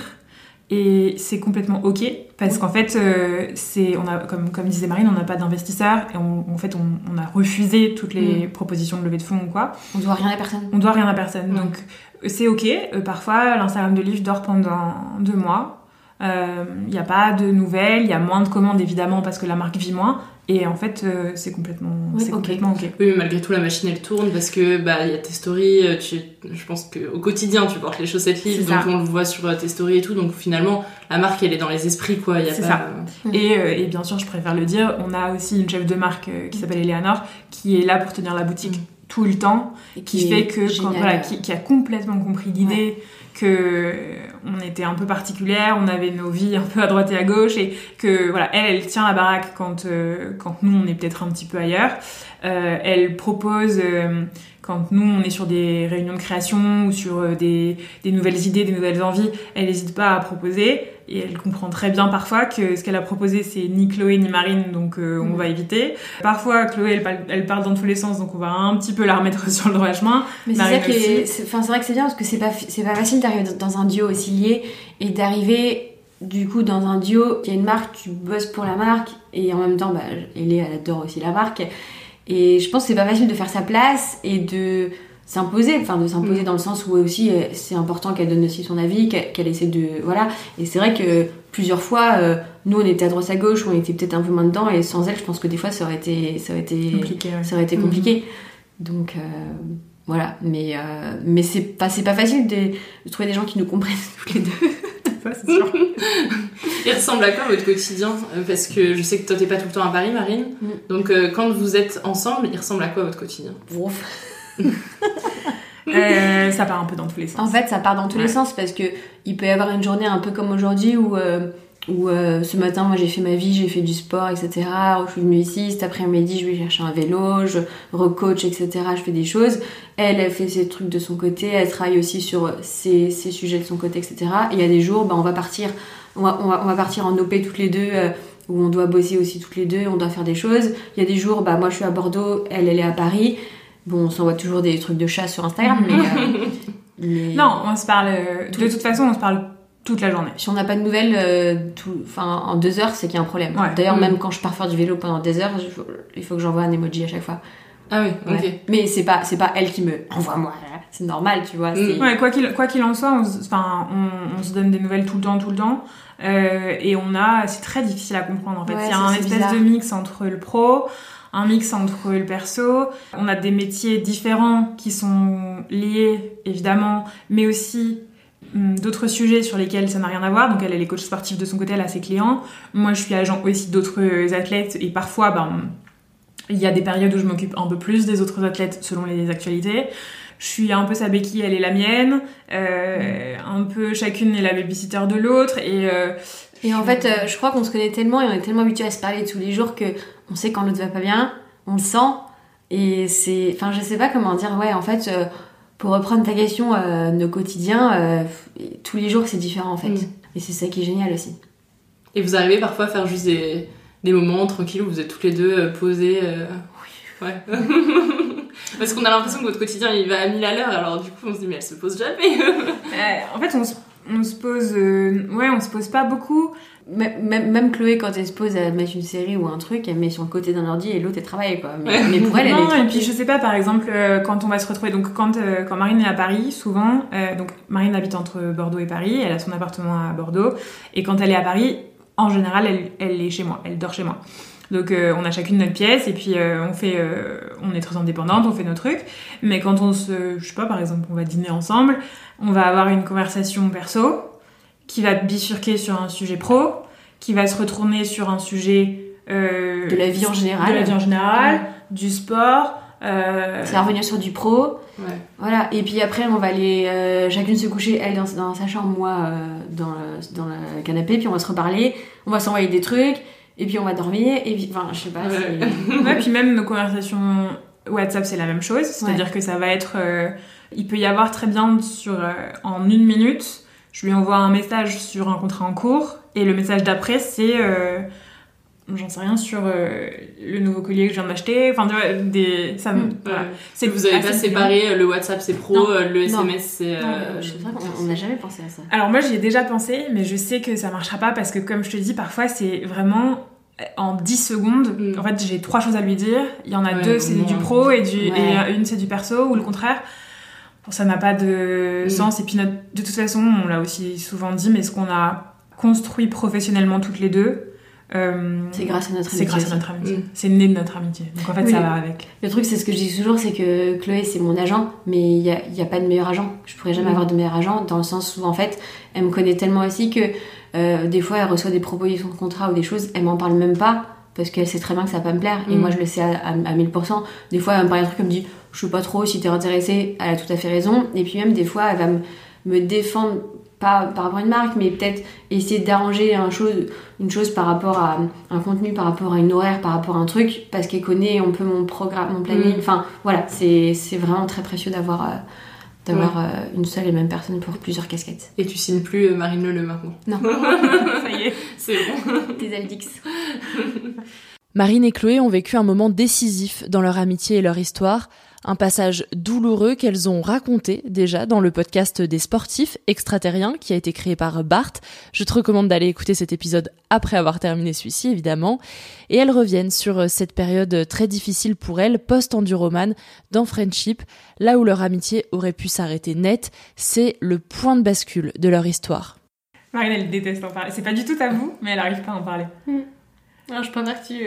[SPEAKER 8] Et c'est complètement ok parce qu'en fait, euh, c'est on a comme comme disait Marine, on n'a pas d'investisseurs et on- en fait on, on a refusé toutes les
[SPEAKER 7] Mm.
[SPEAKER 8] propositions de levée de fonds ou quoi.
[SPEAKER 7] On doit rien à personne.
[SPEAKER 8] On doit rien à personne. Donc euh, c'est ok. Parfois l'Instagram de Liv dort pendant deux mois. Il n'y a pas de nouvelles, il y a moins de commandes évidemment parce que la marque vit moins. Et en fait, euh, c'est complètement,
[SPEAKER 9] Oui,
[SPEAKER 8] c'est
[SPEAKER 9] ok.
[SPEAKER 8] complètement ok.
[SPEAKER 9] Oui, mais malgré tout, la machine elle tourne parce que bah il y a tes stories. euh, Tu, je pense que au quotidien tu portes les chaussettes livres,
[SPEAKER 8] C'est
[SPEAKER 9] donc
[SPEAKER 8] ça.
[SPEAKER 9] on le voit sur euh, tes stories et tout. Donc finalement, la marque elle est dans les esprits quoi. Il y a pas.
[SPEAKER 8] ça. Et, euh, et bien sûr, je préfère le dire, on a aussi une chef de marque euh, qui s'appelle Eleanor qui est là pour tenir la boutique tout le temps,
[SPEAKER 7] Et
[SPEAKER 8] qui,
[SPEAKER 7] qui
[SPEAKER 8] fait que quand- voilà, qui, qui a complètement compris l'idée que on était un peu particulière, on avait nos vies un peu à droite et à gauche et que voilà, elle, elle tient la baraque quand euh, quand nous on est peut-être un petit peu ailleurs. Euh, elle propose euh, quand nous on est sur des réunions de création ou sur euh, des, des nouvelles idées, des nouvelles envies, elle n'hésite pas à proposer et elle comprend très bien parfois que ce qu'elle a proposé c'est ni Chloé ni Marine donc euh, on
[SPEAKER 7] Mm.
[SPEAKER 8] va éviter. Parfois Chloé elle parle, elle parle dans tous les sens donc on va un petit peu la remettre sur le droit chemin.
[SPEAKER 7] Mais c'est ça
[SPEAKER 8] Marine
[SPEAKER 7] qui est,
[SPEAKER 8] aussi.
[SPEAKER 7] c'est- enfin c'est vrai que c'est bien parce que c'est pas, c'est pas facile d'arriver dans un duo aussi lié et d'arriver du coup dans un duo qui a une marque, tu bosses pour la marque et en même temps, bah, elle adore aussi la marque et je pense que c'est pas facile de faire sa place et de s'imposer, enfin de s'imposer dans le sens où aussi euh, c'est important qu'elle donne aussi son avis, qu'elle essaie de voilà et c'est vrai que plusieurs fois euh, nous on était à droite à gauche, on était peut-être un peu moins dedans et sans elle je pense que des fois ça aurait été ça aurait été
[SPEAKER 8] Compliqué, ouais.
[SPEAKER 7] ça aurait été
[SPEAKER 8] Mhm.
[SPEAKER 7] compliqué. Donc euh, voilà, mais euh, mais c'est pas c'est pas facile de, de trouver des gens qui nous comprennent toutes les deux.
[SPEAKER 8] Ça, c'est sûr.
[SPEAKER 9] Il ressemble à quoi votre quotidien? Euh, Parce que je sais que toi t'es pas tout le temps à Paris, Marine. Donc euh, quand vous êtes ensemble, il ressemble à quoi votre quotidien?
[SPEAKER 8] Euh, ça part un peu dans tous les sens.
[SPEAKER 7] En fait, ça part dans tous
[SPEAKER 8] Ouais.
[SPEAKER 7] les sens parce que il peut y avoir une journée un peu comme aujourd'hui où, euh, où euh, ce matin, moi j'ai fait ma vie, j'ai fait du sport, etc. Je suis venue ici, cet après-midi, je vais chercher un vélo, je recoach, etc. Je fais des choses. Elle, elle fait ses trucs de son côté, elle travaille aussi sur ses, ses sujets de son côté, etc. Et il y a des jours, bah, on va partir, on va, on va, on va partir en OP toutes les deux. euh, où on doit bosser aussi toutes les deux, on doit faire des choses. Il y a des jours, bah moi je suis à Bordeaux, elle elle est à Paris. Bon, on s'envoie toujours des trucs de chasse sur Instagram, mais, euh, mais-
[SPEAKER 8] Non, on se parle. De toute façon, on se parle toute la journée.
[SPEAKER 7] Si on n'a pas de nouvelles, euh, tout, en deux heures, c'est qu'il y a un problème.
[SPEAKER 8] Ouais.
[SPEAKER 7] D'ailleurs,
[SPEAKER 8] Mm.
[SPEAKER 7] même quand je pars faire du vélo pendant des heures, je- il faut que j'envoie un emoji à chaque fois.
[SPEAKER 9] Ah oui,
[SPEAKER 7] Ouais.
[SPEAKER 9] ok.
[SPEAKER 7] Mais c'est pas, c'est pas elle qui me envoie moi. C'est normal, tu vois.
[SPEAKER 8] Ouais, quoi qu'il quoi qu'il en soit, on, se- enfin, on, on se donne des nouvelles tout le temps, tout le temps. Euh, et on a, c'est très difficile à comprendre en fait.
[SPEAKER 7] Ouais,
[SPEAKER 8] Il y a un espèce
[SPEAKER 7] bizarre.
[SPEAKER 8] de mix entre le pro, un mix entre le perso. On a des métiers différents qui sont liés évidemment, mais aussi d'autres sujets sur lesquels ça n'a rien à voir. Donc elle, est coach sportif de son côté, elle a ses clients. Moi, je suis agent aussi d'autres athlètes et parfois, ben, il y a des périodes où je m'occupe un peu plus des autres athlètes selon les actualités. Je suis un peu sa béquille, elle est la mienne. Euh, un peu chacune est la babysitter de l'autre et euh,
[SPEAKER 7] Et en fait, euh, je crois qu'on se connaît tellement et on est tellement habitués à se parler tous les jours que on sait quand l'autre va pas bien, on le sent. Et c'est. Enfin, je sais pas comment dire, ouais, en fait, pour reprendre ta question, euh, nos quotidiens, euh, tous les jours c'est différent en fait. Et c'est ça qui est génial aussi.
[SPEAKER 9] Et vous arrivez parfois à faire juste des, des moments tranquilles où vous êtes toutes les deux euh, posées euh, Oui. Ouais. Parce qu'on a l'impression que votre quotidien il va à mille à l'heure, alors du coup on se dit mais elle se pose jamais.
[SPEAKER 8] Euh, en fait, on se, on se pose. euh, ouais, on se pose pas beaucoup.
[SPEAKER 7] Même, même- même Chloé, quand elle se pose à mettre une série ou un truc, elle met sur le côté d'un ordi et l'autre elle travaille quoi. Mais, mais pour elle, elle
[SPEAKER 8] non,
[SPEAKER 7] est
[SPEAKER 8] et puis je sais pas, par exemple, euh, quand on va se retrouver, donc quand, euh, quand Marine est à Paris, souvent, donc Marine habite entre Bordeaux et Paris, elle a son appartement à Bordeaux, et quand elle est à Paris, en général, elle, elle est chez moi, elle dort chez moi. Donc euh, on a chacune notre pièce et puis euh, on fait, euh, on est très indépendantes, on fait nos trucs. Mais quand on se, je sais pas, par exemple, on va dîner ensemble, on va avoir une conversation perso qui va bifurquer sur un sujet pro, qui va se retourner sur un sujet euh,
[SPEAKER 7] De la vie en général.
[SPEAKER 8] de la vie en général, du sport. Euh...
[SPEAKER 7] Ça va revenir sur du pro.
[SPEAKER 9] Ouais.
[SPEAKER 7] Voilà. Et puis après, on va aller euh, chacune se coucher, elle dans, dans sa chambre, moi euh, dans, le, dans le canapé, puis on va se reparler, on va s'envoyer des trucs, et puis on va dormir, et puis, enfin, je sais pas.
[SPEAKER 8] Ouais, puis même nos conversations WhatsApp, c'est la même chose. C'est-à-dire que ça va être. euh, il peut y avoir très bien sur, euh, en une minute, je lui envoie un message sur un contrat en cours, et le message d'après, c'est. euh, J'en sais rien sur euh, le nouveau collier que je viens de m'acheter. Enfin, tu vois, des. Ça, me- voilà.
[SPEAKER 9] C'est vous avez pas séparé le WhatsApp c'est pro,
[SPEAKER 7] Non.
[SPEAKER 9] le. SMS c'est. Euh,
[SPEAKER 7] je sais pas, on- n'a jamais pensé à ça.
[SPEAKER 8] Alors moi j'y ai déjà pensé, mais je sais que ça marchera pas parce que comme je te dis, parfois c'est vraiment en 10 secondes. En fait j'ai trois choses à lui dire. Il y en a
[SPEAKER 9] Ouais,
[SPEAKER 8] deux c'est du pro et, du,
[SPEAKER 7] Ouais.
[SPEAKER 8] et euh, une c'est du perso ou le contraire. Bon, ça n'a pas de
[SPEAKER 9] Mm.
[SPEAKER 8] sens. Et puis de toute façon, on l'a aussi souvent dit, mais ce qu'on a construit professionnellement toutes les deux, euh,
[SPEAKER 7] C'est grâce à notre
[SPEAKER 8] c'est
[SPEAKER 7] amitié
[SPEAKER 8] grâce
[SPEAKER 7] aussi.
[SPEAKER 8] à notre amitié.
[SPEAKER 7] Mm.
[SPEAKER 8] C'est né de notre amitié. Donc en fait
[SPEAKER 7] Oui.
[SPEAKER 8] ça va avec.
[SPEAKER 7] Le truc, c'est ce que je dis toujours, c'est que Chloé, c'est mon agent, mais il n'y a, y a pas de meilleur agent. Je pourrais jamais
[SPEAKER 8] Mm.
[SPEAKER 7] avoir de meilleur agent, dans le sens où, en fait, elle me connaît tellement aussi que euh, des fois, elle reçoit des propositions de contrat ou des choses, elle m'en parle même pas, parce qu'elle sait très bien que ça va pas me plaire, et
[SPEAKER 9] Mm.
[SPEAKER 7] moi, je le sais à, à, à 1000%. Des fois, elle me parle un truc, elle me dit, je sais pas trop, si t'es intéressée, elle a tout à fait raison. Et puis même, des fois, elle va me, me défendre, pas par rapport à une marque, mais peut-être essayer d'arranger un chose, une chose par rapport à un contenu, par rapport à une horaire, par rapport à un truc, parce qu'elle connaît un peu mon programme, mon planning.
[SPEAKER 9] Mm.
[SPEAKER 7] Enfin, voilà, c'est vraiment très précieux d'avoir euh, d'avoir euh, une seule et même personne pour plusieurs casquettes.
[SPEAKER 9] Et tu signes plus euh, Marine Leleu maintenant.
[SPEAKER 7] Non.
[SPEAKER 8] ça y est.
[SPEAKER 9] C'est bon.
[SPEAKER 7] Des Aldix.
[SPEAKER 1] Marine et Chloé ont vécu un moment décisif dans leur amitié et leur histoire, un passage douloureux qu'elles ont raconté déjà dans le podcast des sportifs extraterriens qui a été créé par Bart. Je te recommande d'aller écouter cet épisode après avoir terminé celui-ci évidemment. Et elles reviennent sur cette période très difficile pour elles post-enduroman dans Friendship, là où leur amitié aurait pu s'arrêter net. C'est le point de bascule de leur histoire.
[SPEAKER 8] Marine elle déteste en parler. C'est pas du tout à vous, mais elle arrive pas à en parler.
[SPEAKER 7] Alors, je préfère que tu.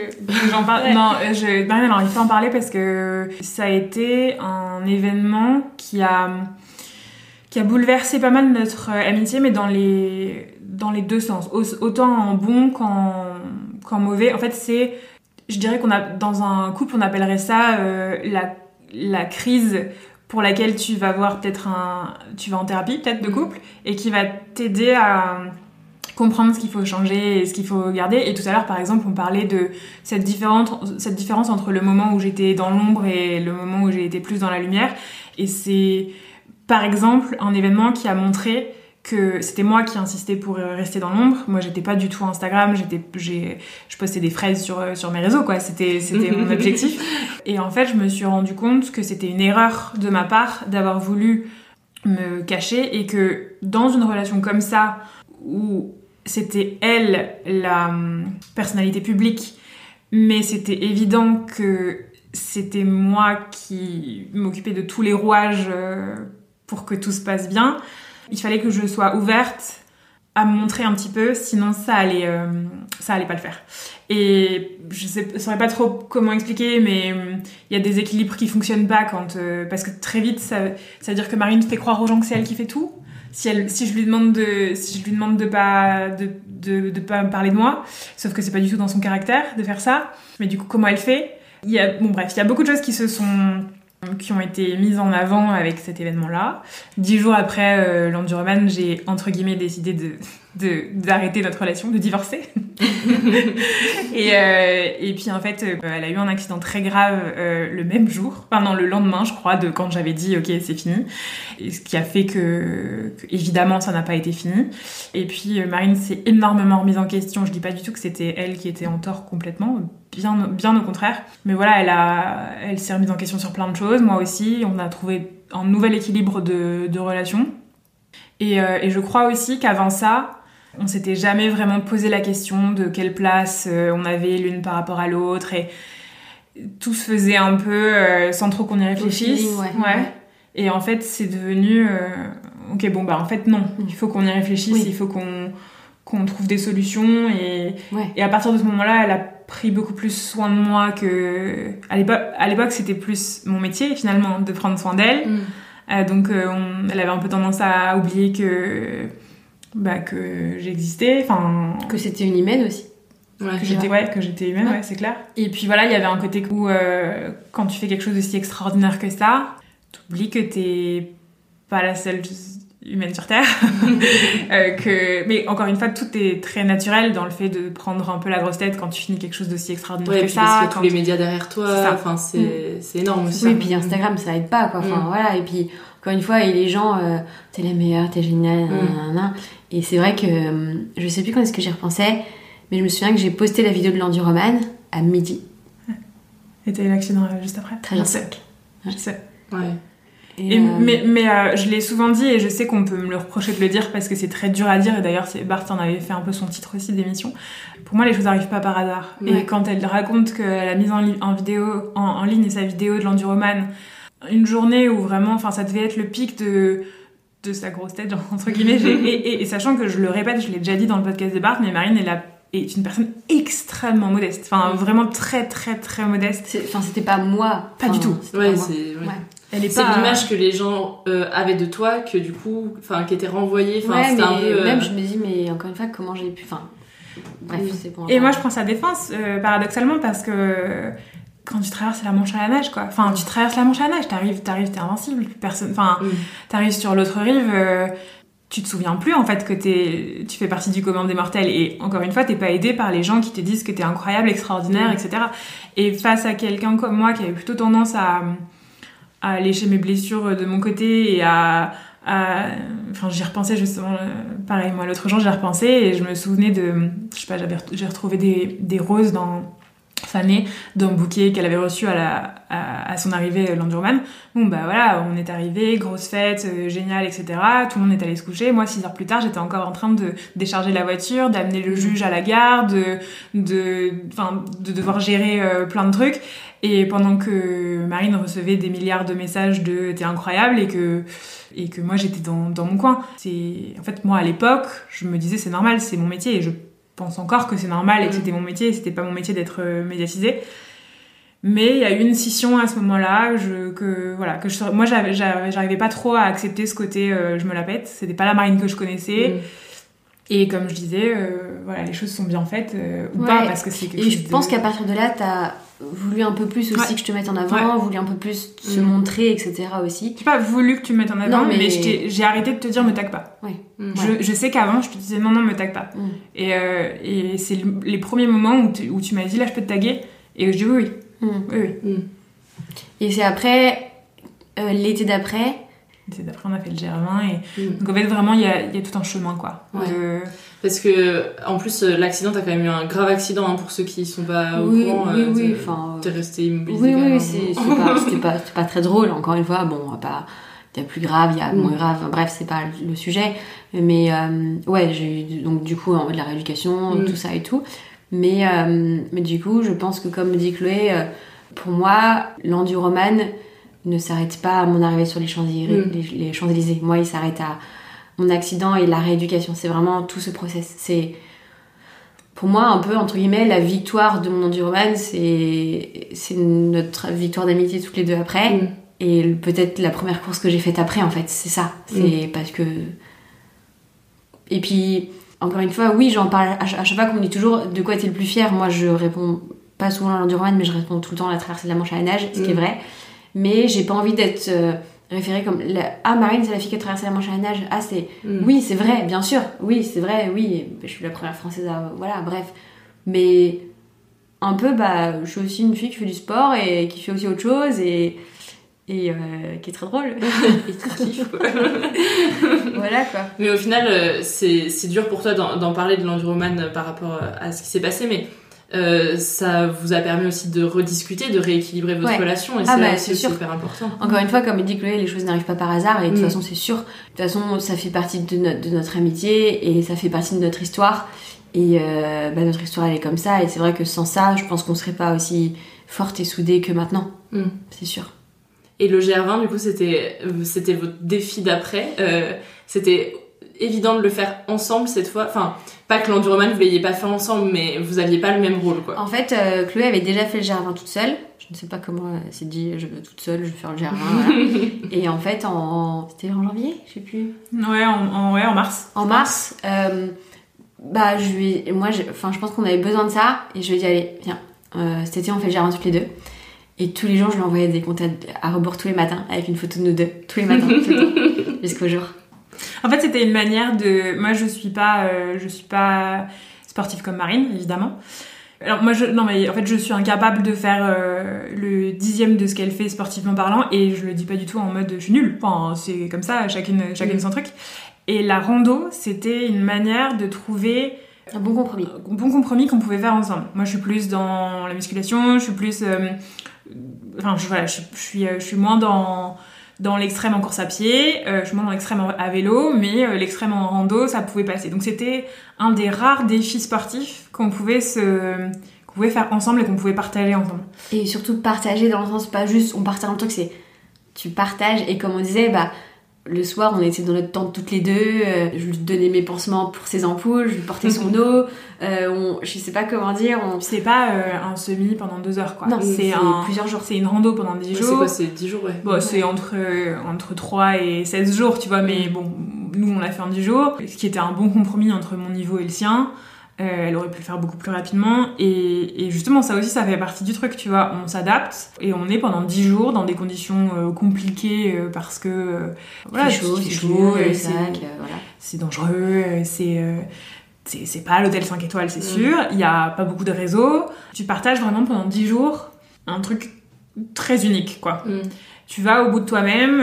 [SPEAKER 8] J'en parle.
[SPEAKER 7] Ouais.
[SPEAKER 8] Non, euh, je... Elle n'arrive pas à en parler parce que ça a été un événement qui a qui a bouleversé pas mal notre euh, amitié, mais dans les dans les deux sens, Au- autant en bon qu'en qu'en mauvais. En fait, c'est, je dirais qu'on a dans un couple, on appellerait ça euh, la la crise pour laquelle tu vas voir peut-être un, tu vas en thérapie peut-être de couple et qui va t'aider à comprendre ce qu'il faut changer et ce qu'il faut garder. Et tout à l'heure, par exemple, on parlait de cette différence, cette différence entre le moment où j'étais dans l'ombre et le moment où j'ai été plus dans la lumière. Et c'est, par exemple, un événement qui a montré que c'était moi qui insistais pour rester dans l'ombre. Moi, j'étais pas du tout Instagram, j'étais, j'ai, je postais des fraises sur, sur mes réseaux, quoi. C'était, c'était mon objectif. Et en fait, je me suis rendu compte que c'était une erreur de ma part d'avoir voulu me cacher et que dans une relation comme ça, où c'était elle la hum, personnalité publique, mais c'était évident que c'était moi qui m'occupais de tous les rouages euh, pour que tout se passe bien. Il fallait que je sois ouverte à me montrer un petit peu, sinon ça allait, euh, ça allait pas le faire. Et je sais, saurais pas trop comment expliquer, mais hum, il y a des équilibres qui fonctionnent pas quand, euh, parce que très vite, ça, ça veut dire que Marine fait croire aux gens que c'est elle qui fait tout. Si, je lui demande de, si pas, parler de moi. Sauf que c'est pas du tout dans son caractère de faire ça. Mais du coup, comment elle fait? Il y a, Bon, bref, y a beaucoup de choses qui se sont qui ont été mises en avant avec cet événement-là. Dix jours après euh, j'ai entre guillemets décidé de- d'arrêter notre relation, de divorcer. et, euh, et puis en fait, euh, elle a eu un accident très grave euh, le même jour, enfin non, le lendemain, je crois, de quand j'avais dit ok, c'est fini. Et ce qui a fait que, que, évidemment, ça n'a pas été fini. Et puis euh, Marine s'est énormément remise en question. Je dis pas du tout que c'était elle qui était en tort complètement, bien, bien au contraire. Mais voilà, elle a, elle s'est remise en question sur plein de choses. Moi aussi, on a trouvé un nouvel équilibre de, de relation. Et, euh, et je crois aussi qu'avant ça, on s'était jamais vraiment posé la question de quelle place euh, on avait l'une par rapport à l'autre et tout se faisait un peu euh, sans trop qu'on y réfléchisse.
[SPEAKER 7] feeling, ouais.
[SPEAKER 8] Et en fait, c'est devenu euh, ok bon bah en fait non, il faut qu'on y réfléchisse,
[SPEAKER 7] Oui.
[SPEAKER 8] il faut qu'on qu'on trouve des solutions et
[SPEAKER 7] Ouais.
[SPEAKER 8] et à partir de ce moment-là, elle a pris beaucoup plus soin de moi que à l'époque. À l'époque, c'était plus mon métier finalement de prendre soin d'elle.
[SPEAKER 7] Mm.
[SPEAKER 8] Euh, donc, euh, on- elle avait un peu tendance à oublier que bah, que j'existais. Enfin,
[SPEAKER 7] Que c'était une humaine aussi.
[SPEAKER 9] Ouais.
[SPEAKER 8] que j'étais ouais, que j'étais humaine, ouais, c'est clair. Et puis voilà, il y avait un côté où euh, quand tu fais quelque chose d'aussi extraordinaire que ça, t'oublies que t'es pas la seule humaine sur terre. Euh, que mais encore une fois, tout est très naturel dans le fait de prendre un peu la grosse tête quand tu finis quelque chose d'aussi extraordinaire
[SPEAKER 9] Ouais,
[SPEAKER 8] que
[SPEAKER 9] puis
[SPEAKER 8] ça.
[SPEAKER 9] parce qu'il y a
[SPEAKER 8] quand
[SPEAKER 9] tous les médias derrière toi, enfin c'est c'est énorme aussi.
[SPEAKER 7] Oui, puis Instagram, ça aide pas, quoi. Enfin,
[SPEAKER 9] Mm.
[SPEAKER 7] voilà. Et puis, encore une fois, et les gens, euh, t'es la meilleure, t'es géniale,
[SPEAKER 9] Mm.
[SPEAKER 7] Et c'est vrai que, euh, je sais plus quand est-ce que j'y repensais, mais je me souviens que j'ai posté la vidéo de l'enduroman à midi.
[SPEAKER 8] Et t'as eu l'accident euh, juste après.
[SPEAKER 7] Très
[SPEAKER 8] Je
[SPEAKER 7] bien.
[SPEAKER 8] sais. Je sais.
[SPEAKER 9] Ouais.
[SPEAKER 8] Et,
[SPEAKER 7] euh,
[SPEAKER 8] mais mais euh, je l'ai souvent dit et je sais qu'on peut me le reprocher de le dire parce que c'est très dur à dire et d'ailleurs c'est- Bart en avait fait un peu son titre aussi d'émission. Pour moi les choses n'arrivent pas par hasard.
[SPEAKER 7] Ouais.
[SPEAKER 8] Et quand elle raconte qu'elle a mis en, vidéo en, en ligne sa vidéo de l'enduroman, une journée où vraiment enfin ça devait être le pic de de sa grosse tête genre, entre guillemets et, et- et sachant que je le répète je l'ai déjà dit dans le podcast de Bart mais Marine elle a- est une personne extrêmement modeste enfin vraiment très très très modeste
[SPEAKER 7] C'est- Enfin, c'était pas moi.
[SPEAKER 8] Pas
[SPEAKER 7] Enfin,
[SPEAKER 8] du tout.
[SPEAKER 9] Ouais, c'est ouais.
[SPEAKER 7] Ouais.
[SPEAKER 8] elle est
[SPEAKER 9] C'est
[SPEAKER 8] pas
[SPEAKER 9] l'image que les gens euh, avaient de toi, que du coup, enfin, qui était renvoyée. Enfin,
[SPEAKER 7] Ouais,
[SPEAKER 9] c'était
[SPEAKER 7] mais
[SPEAKER 9] un peu. euh,
[SPEAKER 7] même je me dis, mais encore une fois, comment j'ai pu. Enfin, bref,
[SPEAKER 9] Mm.
[SPEAKER 7] c'est bon.
[SPEAKER 8] Et moi, je prends sa défense, euh, paradoxalement, parce que quand tu traverses la Manche à la nage, quoi. Enfin, tu traverses la Manche à la nage, t'arrives, t'arrives, t'es invincible. Personne, enfin,
[SPEAKER 9] Mm.
[SPEAKER 8] t'arrives sur l'autre rive, euh, tu te souviens plus en fait que t'es, tu fais partie du commun des mortels. Et encore une fois, t'es pas aidé par les gens qui te disent que t'es incroyable, extraordinaire, etc. Et face à quelqu'un comme moi qui avait plutôt tendance à, à lécher mes blessures de mon côté et à, à- enfin j'y repensais justement euh, pareil moi l'autre jour j'y repensé et je me souvenais de je sais pas j'avais j'ai retrouvé des, des roses dans fanées d'un bouquet qu'elle avait reçu à, la, à, à son arrivée l'Endurman. Bon bah voilà, on est arrivé, grosse fête, euh, génial, etc. Tout le monde est allé se coucher. Moi, six heures plus tard, j'étais encore en train de décharger la voiture, d'amener le juge à la gare, de, de, enfin, de devoir gérer euh, plein de trucs. Et pendant que Marine recevait des milliards de messages de t'es incroyable et que et que moi j'étais dans, dans mon coin. C'est en fait moi à l'époque, je me disais c'est normal, c'est mon métier et je pense encore que c'est normal et que c'était mon métier et c'était pas mon métier d'être euh, médiatisé. Mais il y a eu une scission à ce moment-là, je, que voilà, que je, moi j'arrivais pas trop à accepter ce côté euh, je me la pète. C'était pas la marine que je connaissais.
[SPEAKER 7] Mm.
[SPEAKER 8] Et comme je disais, euh, voilà, les choses sont bien faites euh, ou
[SPEAKER 7] Ouais.
[SPEAKER 8] pas parce que c'est quelque
[SPEAKER 7] Et
[SPEAKER 8] chose
[SPEAKER 7] je
[SPEAKER 8] de-
[SPEAKER 7] pense qu'à partir de là, t'as voulu un peu plus aussi
[SPEAKER 8] Ouais.
[SPEAKER 7] que je te mette en avant,
[SPEAKER 8] Ouais.
[SPEAKER 7] voulu un peu plus se
[SPEAKER 8] Mm.
[SPEAKER 7] montrer, etc. aussi.
[SPEAKER 8] J'ai pas voulu que tu me mettes en avant,
[SPEAKER 7] Non,
[SPEAKER 8] mais, j'ai arrêté de te dire me tag pas.
[SPEAKER 7] Ouais.
[SPEAKER 9] Mm.
[SPEAKER 8] Je, je sais qu'avant, je te disais non, non, me tag pas.
[SPEAKER 7] Mm.
[SPEAKER 8] Et, euh, et c'est le- les premiers moments où tu, où tu m'as dit là, je peux te taguer. Et je dis oui, oui.
[SPEAKER 7] Mm.
[SPEAKER 8] oui, oui.
[SPEAKER 7] Et c'est après, euh, l'été d'après,
[SPEAKER 8] Et c'est Après, on a fait le Germain. Et... Donc en fait, vraiment, il y a, il y a tout un chemin, quoi.
[SPEAKER 9] Ouais.
[SPEAKER 8] De-
[SPEAKER 9] Parce que, en plus, euh, l'accident, t'as quand même eu un grave accident hein, pour ceux qui sont pas au
[SPEAKER 7] Oui,
[SPEAKER 9] courant.
[SPEAKER 7] oui,
[SPEAKER 9] euh,
[SPEAKER 7] oui,
[SPEAKER 9] t'es-
[SPEAKER 7] enfin, euh,
[SPEAKER 9] T'es resté immobilisé.
[SPEAKER 7] Oui, oui, c'est c'est pas, c'était pas, c'était pas très drôle, encore une fois. Bon, on va pas. Il y a plus grave, il y a
[SPEAKER 9] Mm.
[SPEAKER 7] moins grave. Bref, c'est pas le sujet. Mais euh, ouais, j'ai eu donc du coup en- de la rééducation,
[SPEAKER 9] Mm.
[SPEAKER 7] tout ça et tout. Mais, euh, mais du coup, je pense que comme dit Chloé, pour moi, l'enduroman ne s'arrête pas à mon arrivée sur les Champs-Élysées.
[SPEAKER 9] Mm.
[SPEAKER 7] Les, Champs-Élysées. Moi, il s'arrête à mon accident et la rééducation. C'est vraiment tout ce process. C'est pour moi un peu entre guillemets la victoire de mon enduroman c'est c'est notre victoire d'amitié toutes les deux après
[SPEAKER 9] Mm.
[SPEAKER 7] et peut-être la première course que j'ai faite après en fait c'est ça c'est
[SPEAKER 9] Mm.
[SPEAKER 7] parce que Et puis, encore une fois, oui, j'en parle à, ch- à chaque fois qu'on me dit toujours de quoi t'es le plus fier? Moi, je réponds pas souvent à l'enduroman, mais je réponds tout le temps à la traversée de la Manche à la nage, ce qui est vrai. Mais j'ai pas envie d'être euh, référée comme la... Ah, Marine, c'est la fille qui a traversé la Manche à la nage. Ah, c'est.
[SPEAKER 9] Mm.
[SPEAKER 7] Oui, c'est vrai, bien sûr. Oui, c'est vrai, oui. Je suis la première française à. Voilà, bref. Mais un peu, bah, je suis aussi une fille qui fait du sport et qui fait aussi autre chose et. Et euh, qui est très drôle. et kiffe, quoi. voilà, quoi.
[SPEAKER 9] Mais au final, euh, c'est dur pour toi d'en parler de l'enduroman par rapport à ce qui s'est passé, mais euh, ça vous a permis aussi de rediscuter, de rééquilibrer votre
[SPEAKER 7] Ouais.
[SPEAKER 9] relation, et
[SPEAKER 7] Ah
[SPEAKER 9] c'est
[SPEAKER 7] bah,
[SPEAKER 9] super important.
[SPEAKER 7] Encore une fois, comme dit Chloé, les choses n'arrivent pas par hasard et de toute
[SPEAKER 9] Mm.
[SPEAKER 7] façon, c'est sûr. De toute façon, ça fait partie de notre, de notre amitié et ça fait partie de notre histoire. Et euh, bah, notre histoire, elle est comme ça. Et c'est vrai que sans ça, je pense qu'on serait pas aussi forte et soudée que maintenant.
[SPEAKER 9] Mm.
[SPEAKER 7] C'est sûr.
[SPEAKER 9] Et le GR20, du coup, c'était euh, c'était votre défi d'après. Euh, c'était évident de le faire ensemble cette fois. Enfin, pas que l'enduroman vous l'ayez pas fait ensemble, mais vous aviez pas le même rôle, quoi.
[SPEAKER 7] En fait, euh, Chloé avait déjà fait le GR20 toute seule. Je ne sais pas comment elle s'est dit, je veux toute seule, je vais faire le GR20. voilà. et en fait, en... c'était en janvier, je sais plus.
[SPEAKER 8] Ouais, en, en- ouais, en mars.
[SPEAKER 7] En mars, euh, bah, je lui moi, j'ai- enfin, je pense qu'on avait besoin de ça. Et je lui ai dit, allez, viens, euh, cet été, on fait le GR20 toutes les deux. Et tous les jours, je lui envoyais des comptes à, à rebours tous les matins, avec une photo de nous deux, tous les matins, tout le temps, jusqu'au jour.
[SPEAKER 8] En fait, c'était une manière de. Moi, je suis pas, euh, je suis pas sportive comme Marine, évidemment. Alors moi, je, non mais en fait, je suis incapable de faire euh, le dixième de ce qu'elle fait sportivement parlant, et je le dis pas du tout en mode je suis nulle. Enfin, c'est comme ça, chacune, chacune son truc. Et la rando, c'était une manière de trouver
[SPEAKER 7] un bon compromis,
[SPEAKER 8] un bon compromis qu'on pouvait faire ensemble. Moi, je suis plus dans la musculation, je suis plus, euh, enfin, je, voilà, je, je suis, je suis moins dans dans l'extrême en course à pied, euh, je moins dans l'extrême à vélo, mais euh, l'extrême en rando, ça pouvait passer. Donc c'était un des rares défis sportifs qu'on pouvait se qu'on pouvait faire ensemble et qu'on pouvait partager ensemble.
[SPEAKER 7] Et surtout partager dans le sens, pas juste on partage un truc, c'est tu partages. Et comme on disait, bah, le soir, on était dans notre tente toutes les deux. euh, je lui donnais mes pansements pour ses ampoules, je lui portais son eau. euh, on, je sais pas comment dire. On...
[SPEAKER 8] C'est pas euh, un semi pendant deux heures, quoi.
[SPEAKER 7] Non, c'est
[SPEAKER 8] un,
[SPEAKER 7] plusieurs jours.
[SPEAKER 8] C'est une rando pendant 10
[SPEAKER 9] Ouais,
[SPEAKER 8] jours.
[SPEAKER 9] c'est quoi, c'est 10 jours, ouais.
[SPEAKER 8] Bon, c'est entre, euh, entre 3 et 16 jours, tu vois, mais bon, nous, on l'a fait en 10 jours, ce qui était un bon compromis entre mon niveau et le sien. Euh, elle aurait pu le faire beaucoup plus rapidement. Et, et justement, ça aussi, ça fait partie du truc, tu vois. On s'adapte et on est pendant 10 jours dans des conditions euh, compliquées euh, parce que... voilà,
[SPEAKER 7] fait chaud, c'est le
[SPEAKER 8] c'est-
[SPEAKER 7] voilà.
[SPEAKER 8] c'est dangereux, c'est... c'est c'est pas l'hôtel 5 étoiles, c'est
[SPEAKER 7] Mm.
[SPEAKER 8] sûr. Il y a pas beaucoup de réseaux. Tu partages vraiment pendant 10 jours un truc très unique, quoi. Tu vas au bout de toi-même.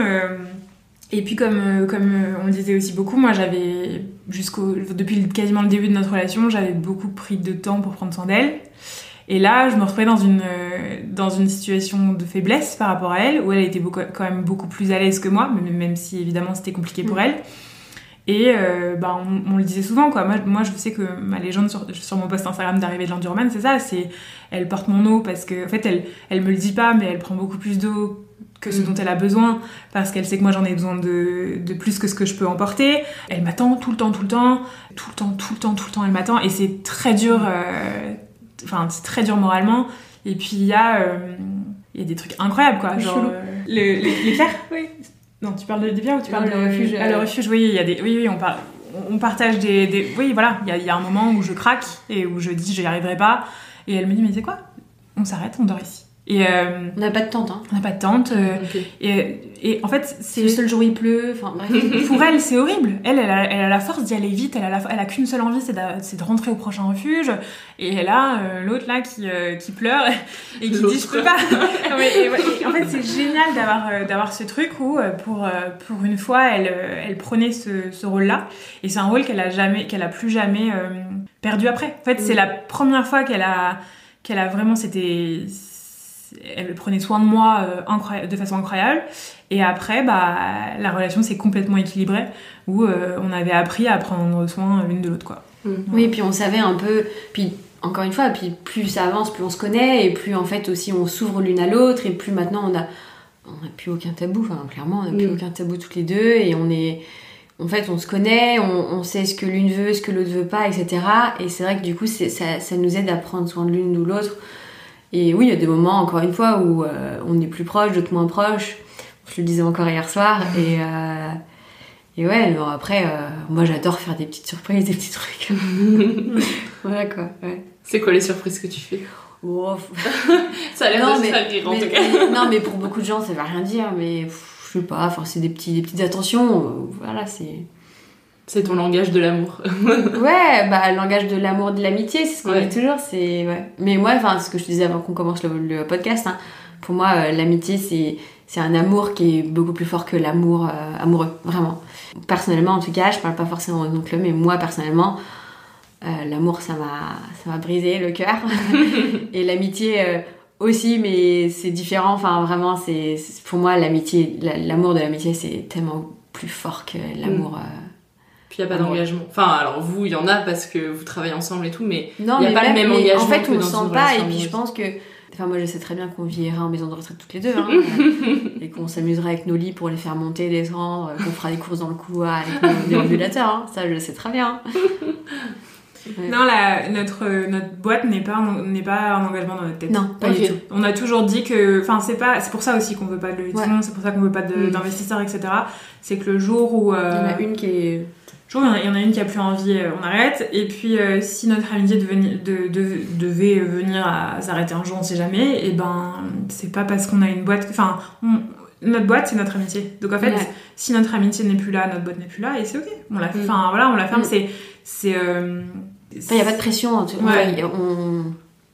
[SPEAKER 8] et puis comme, comme on disait aussi beaucoup, moi j'avais, jusqu'au depuis quasiment le début de notre relation, j'avais beaucoup pris de temps pour prendre soin d'elle. Et là, je me retrouvais dans une, euh, dans une situation de faiblesse par rapport à elle, où elle était beaucoup, quand même beaucoup plus à l'aise que moi, même, si évidemment c'était compliqué pour
[SPEAKER 7] Mm.
[SPEAKER 8] elle. Et euh, bah, on, on le disait souvent, quoi. Moi, moi, je sais que ma légende sur, sur mon post Instagram d'arrivée de l'Enduroman, c'est ça, c'est elle porte mon eau parce que, en fait, elle, elle me le dit pas, mais elle prend beaucoup plus d'eau que ce
[SPEAKER 9] Mm.
[SPEAKER 8] dont elle a besoin parce qu'elle sait que moi j'en ai besoin de, de plus que ce que je peux emporter. Elle m'attend tout le temps, tout le temps, tout le temps, tout le temps, tout le temps, elle m'attend et c'est très dur, euh, enfin, c'est très dur moralement. Et puis il y a, euh, y a des trucs incroyables quoi, genre euh, pierres Oui. Non, tu parles de, pierres ou tu
[SPEAKER 7] Non,
[SPEAKER 8] parles
[SPEAKER 7] le
[SPEAKER 8] de
[SPEAKER 7] refuge,
[SPEAKER 8] Ah, le refuge, oui, il y a des, oui, oui, on parle. On partage des, des- Oui, voilà, il y a, il y a un moment où je craque et où je dis j'y arriverai pas. Et elle me dit, mais c'est quoi? On s'arrête, on dort ici. Et euh,
[SPEAKER 7] On n'a pas de tente, hein.
[SPEAKER 8] on n'a pas de tente. euh, et, et en fait, c'est
[SPEAKER 7] Le seul jour où il pleut, enfin bref.
[SPEAKER 8] pour elle, c'est horrible. Elle, elle a, elle a la force d'y aller vite. Elle a, la- elle a qu'une seule envie, c'est de, c'est de rentrer au prochain refuge. Et elle a euh, l'autre là qui, euh, qui pleure et qui dit je peux pas. Non, mais, et ouais, et en fait, c'est génial d'avoir euh, d'avoir ce truc où euh, pour euh, pour une fois, elle euh, elle prenait ce, ce rôle-là. Et c'est un rôle qu'elle a jamais, qu'elle a plus jamais euh, perdu après. En fait, c'est
[SPEAKER 7] Mm.
[SPEAKER 8] la première fois qu'elle a qu'elle a vraiment c'était elle prenait soin de moi euh, de façon incroyable et après bah la relation s'est complètement équilibrée où euh, on avait appris à prendre soin l'une de l'autre quoi
[SPEAKER 7] Oui, puis on savait un peu. Puis encore une fois, puis plus ça avance, plus on se connaît, et plus en fait aussi on s'ouvre l'une à l'autre, et plus maintenant on a, on a plus aucun tabou. Enfin, clairement, on n'a plus
[SPEAKER 9] Mm.
[SPEAKER 7] aucun tabou toutes les deux, et on est. En fait, on se connaît, on, on sait ce que l'une veut, ce que l'autre veut pas, etc. Et c'est vrai que du coup, ça, ça nous aide à prendre soin de l'une ou l'autre. Et oui, il y a des moments, encore une fois, où euh, on est plus proche, d'autres moins proches. Je le disais encore hier soir, et, euh, Et ouais, bon, après, euh, moi j'adore faire des petites surprises, des petits trucs. voilà quoi, ouais.
[SPEAKER 9] C'est quoi les surprises que tu fais? Ça a l'air de
[SPEAKER 7] mais,
[SPEAKER 9] rire en
[SPEAKER 7] mais-
[SPEAKER 9] tout cas.
[SPEAKER 7] mais- non, mais pour beaucoup de gens, ça va rien dire, mais pff, je sais pas, enfin, c'est des, petits, des petites attentions, voilà, c'est.
[SPEAKER 9] C'est ton langage de l'amour.
[SPEAKER 7] Ouais, bah, le langage de l'amour, de l'amitié, c'est ce qu'on
[SPEAKER 9] Ouais.
[SPEAKER 7] dit toujours, c'est. Ouais. Mais moi, enfin, ce que je te disais avant qu'on commence le, le podcast, hein, pour moi, euh, l'amitié, c'est. C'est un amour qui est beaucoup plus fort que l'amour euh, amoureux, vraiment. Personnellement, en tout cas, je parle pas forcément aux oncles, mais moi, personnellement, euh, l'amour, ça m'a, ça m'a brisé le cœur. Et l'amitié aussi, mais c'est différent. Enfin, vraiment, c'est, pour moi, l'amitié, la- l'amour de l'amitié, c'est tellement plus fort que l'amour. euh,
[SPEAKER 9] Puis il n'y a pas
[SPEAKER 7] amoureux.
[SPEAKER 9] d'engagement. Enfin, alors vous, il y en a parce que vous travaillez ensemble et tout, mais
[SPEAKER 7] Non,
[SPEAKER 9] il n'y a
[SPEAKER 7] mais
[SPEAKER 9] pas le même engagement
[SPEAKER 7] En fait, on
[SPEAKER 9] une
[SPEAKER 7] sent pas, et puis je pense que. Enfin, moi, je sais très bien qu'on vivra en maison de retraite toutes les deux, hein, et qu'on s'amusera avec nos lits pour les faire monter, descendre, euh, qu'on fera des courses dans le couloir avec nos déambulateurs, hein. ça, je le sais très bien. Ouais.
[SPEAKER 8] Non, la, notre, notre boîte n'est pas, un- n'est pas un engagement dans notre tête.
[SPEAKER 7] Non, pas du tout.
[SPEAKER 8] On a toujours dit que. Enfin, c'est pas. C'est pour ça aussi qu'on veut pas de levée de
[SPEAKER 7] Ouais.
[SPEAKER 8] fonds, c'est pour ça qu'on veut pas de-
[SPEAKER 7] Mm.
[SPEAKER 8] d'investisseurs, etc. C'est que le jour où. euh,
[SPEAKER 7] Il y en a une qui est.
[SPEAKER 8] où il y en a- une qui a plus envie, euh, on arrête. Et puis, euh, si notre amitié deveni- de- de- devait venir à s'arrêter un jour, on sait jamais, et ben, c'est pas parce qu'on a une boîte. Enfin, notre boîte, c'est notre amitié. Donc en fait,
[SPEAKER 7] Ouais.
[SPEAKER 8] si notre amitié n'est plus là, notre boîte n'est plus là, et c'est ok. On la,
[SPEAKER 7] Mm.
[SPEAKER 8] enfin, voilà, on la ferme.
[SPEAKER 7] Mm.
[SPEAKER 8] C'est. C'est. euh,
[SPEAKER 7] il n'y a pas de pression, en tout cas.
[SPEAKER 8] Ouais.
[SPEAKER 7] On...